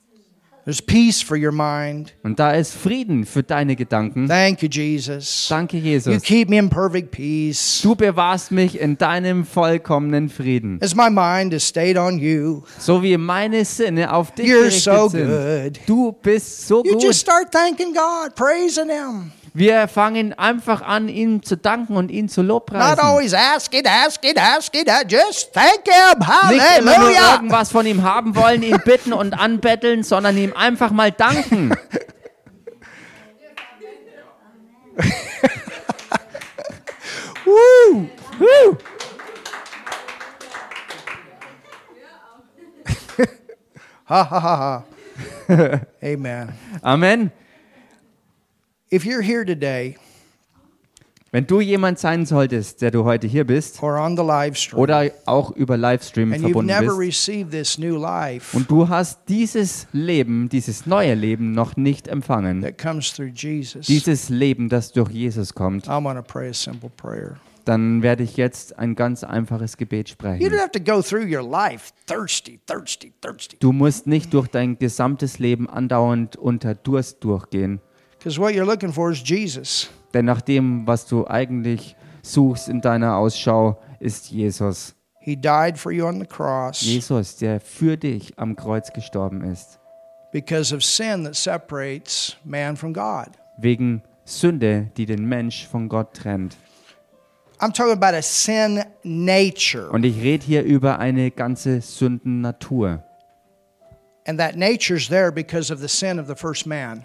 There's peace for your mind. Und da ist Frieden für deine Gedanken. Thank you, Jesus. Danke, You Jesus. keep me in perfect peace. Du bewahrst mich in deinem vollkommenen Frieden. As my mind is stayed on you. So wie meine Sinne auf dich You're gerichtet so sind. good. Du bist so You gut. just start thanking God, praising Him. Wir fangen einfach an, ihm zu danken und ihn zu Not lobpreisen. always ask it, ask it, ask it. uh, Just thank Him. Nicht immer nur Hallelujah. irgendwas von ihm haben wollen, ihn bitten und anbetteln, sondern ihm einfach mal danken. Woo. Woo! Ha ha ha ha. Amen. Amen. If you're here today Wenn du jemand sein solltest, der du heute hier bist or on the live stream oder auch über Livestream and you've verbunden never bist received this new life und du hast dieses Leben, dieses neue Leben noch nicht empfangen, that comes through Jesus, dieses Leben, das durch Jesus kommt, I'm going to pray a simple prayer. dann werde ich jetzt ein ganz einfaches Gebet You sprechen. don't have to go through your life thirsty, thirsty, thirsty. Du musst nicht durch dein gesamtes Leben andauernd unter Durst durchgehen. Because what you're looking for is Jesus. Denn nach dem, was du eigentlich suchst in deiner Ausschau, ist Jesus. He died for you on the cross Jesus, der für dich am Kreuz gestorben ist. because of sin that separates man from God. Wegen Sünde, die den Mensch von Gott trennt. I'm talking about a sin nature. Und ich rede hier über eine ganze Sündennatur.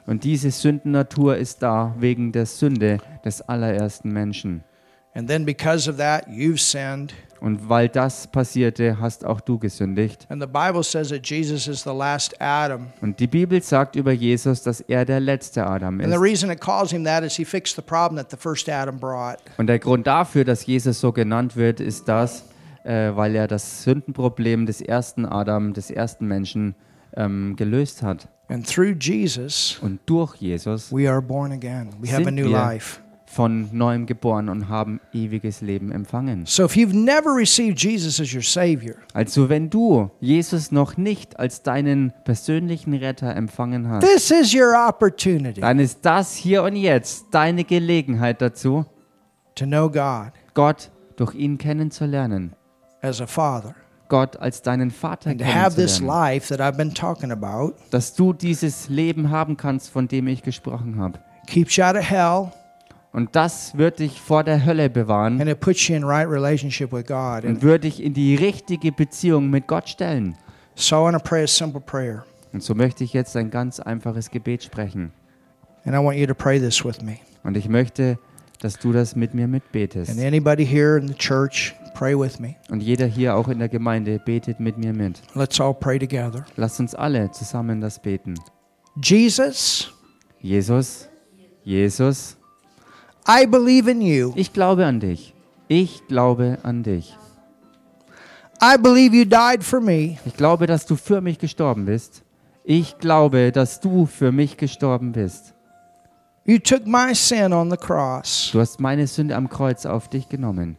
Und diese Sündennatur ist da wegen der Sünde des allerersten Menschen. And then because of that, you've sinned. Und weil das passierte, hast auch du gesündigt. And the Bible says that Jesus is the last Adam. Und die Bibel sagt über Jesus, dass er der letzte Adam And the ist. reason it calls him that is he fixed the problem that the first Adam brought. Und der Grund dafür, dass Jesus so genannt wird, ist das, äh, weil er das Sündenproblem des ersten Adam, des ersten Menschen, ähm, gelöst hat. And through Jesus, Und durch Jesus we are born again. We have a Sind new wir- life. von neuem geboren und haben ewiges Leben empfangen. So if you've never received Jesus as your Savior, Also wenn du Jesus noch nicht als deinen persönlichen Retter empfangen hast, this is your opportunity dann ist das hier und jetzt deine Gelegenheit dazu, to know God Gott durch ihn kennenzulernen. as a Father Gott als deinen Vater kennenzulernen. Dass du dieses Leben haben kannst, von dem ich gesprochen habe. Keeps you out of hell Und das wird dich vor der Hölle bewahren and it puts you in right relationship with God. und wird dich in die richtige Beziehung mit Gott stellen. so I want to pray a simple prayer. Und so möchte ich jetzt ein ganz einfaches Gebet sprechen. And I want you to pray this with me. Und ich möchte, dass du das mit mir mitbetest. And anybody here in the church, pray with me. Und jeder hier auch in der Gemeinde betet mit mir mit. Let's all pray together. Lasst uns alle zusammen das beten. Jesus, Jesus, Jesus, I believe in you. Ich glaube an dich. Ich glaube an dich. I believe you died for me. Ich glaube, dass du für mich gestorben bist. Ich glaube, dass du für mich gestorben bist. You took my sin on the cross. Du hast meine Sünde am Kreuz auf dich genommen.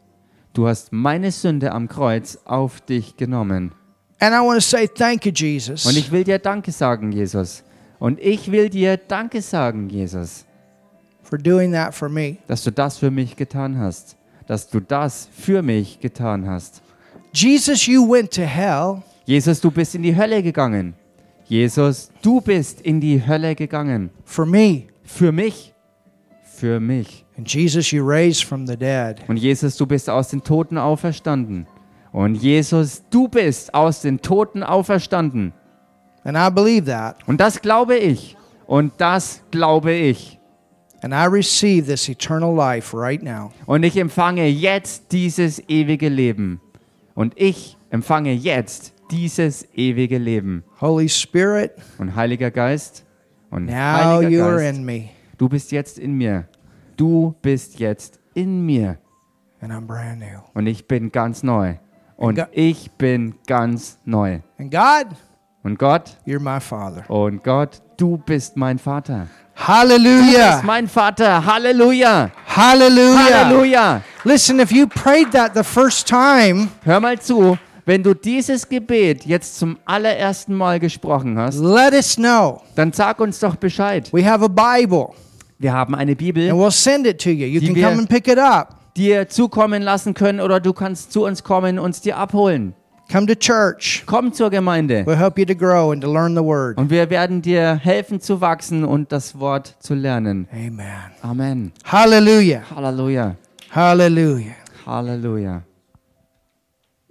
Du hast meine Sünde am Kreuz auf dich genommen. And I want to say thank you, Jesus. Und ich will dir Danke sagen, Jesus. Und ich will dir Danke sagen, Jesus, for doing that for me. dass du das für mich getan hast. Dass du das für mich getan hast. Jesus, you went to hell Jesus, du bist in die Hölle gegangen. Jesus, du bist in die Hölle gegangen. for me. Für mich. Für mich. And Jesus, you raised from the dead. Und Jesus, du bist aus den Toten auferstanden. Und Jesus, du bist aus den Toten auferstanden. And I believe that. Und das glaube ich. Und das glaube ich. And I receive this eternal life right now. Und ich empfange jetzt dieses ewige Leben. Und ich empfange jetzt dieses ewige Leben. Holy Spirit, Und Heiliger Geist, und now Heiliger you are in me. du bist jetzt in mir. Du bist jetzt in mir. And I'm brand new. Und ich bin ganz neu. Und ich bin ganz neu. And God, Und Gott, you're my Father. und Gott, du bist mein Vater. Du bist mein Vater. Halleluja. Hallelujah. Halleluja. Listen, if you prayed that the first time, Hör mal zu, wenn du dieses Gebet jetzt zum allerersten Mal gesprochen hast, let us know. dann sag uns doch Bescheid. We have a Bible Wir haben eine and Bibel, we'll send it to you. You Die can wir- come and pick it up. dir zukommen lassen können oder du kannst zu uns kommen und uns dir abholen. Come to church. Komm zur Gemeinde We'll help you to grow and to learn the word. und wir werden dir helfen zu wachsen und das Wort zu lernen. Amen. Amen. Hallelujah. Halleluja. Hallelujah. Halleluja.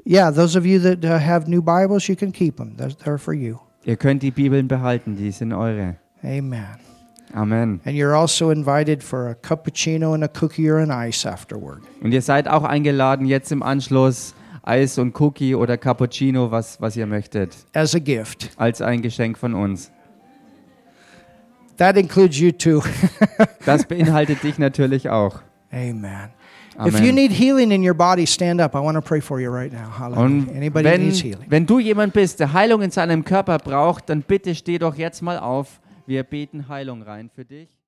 Yeah, those of you that uh, have new Bibles, you can keep them. They're for you. Ihr könnt die Bibeln behalten, die sind eure. Amen. Amen. And you're also invited for a cappuccino and a cookie or an ice afterward. Und ihr seid auch eingeladen, jetzt im Anschluss Eis und Cookie oder Cappuccino, was, was ihr möchtet, as a gift. als ein Geschenk von uns. That includes you too. Das beinhaltet dich natürlich auch. Amen. Amen. If you need healing in your body, stand up. I want to pray for you right now. Hallelujah. Und Anybody wenn, needs healing? wenn du jemand bist, der Heilung in seinem Körper braucht, dann bitte steh doch jetzt mal auf. Wir beten Heilung rein für dich.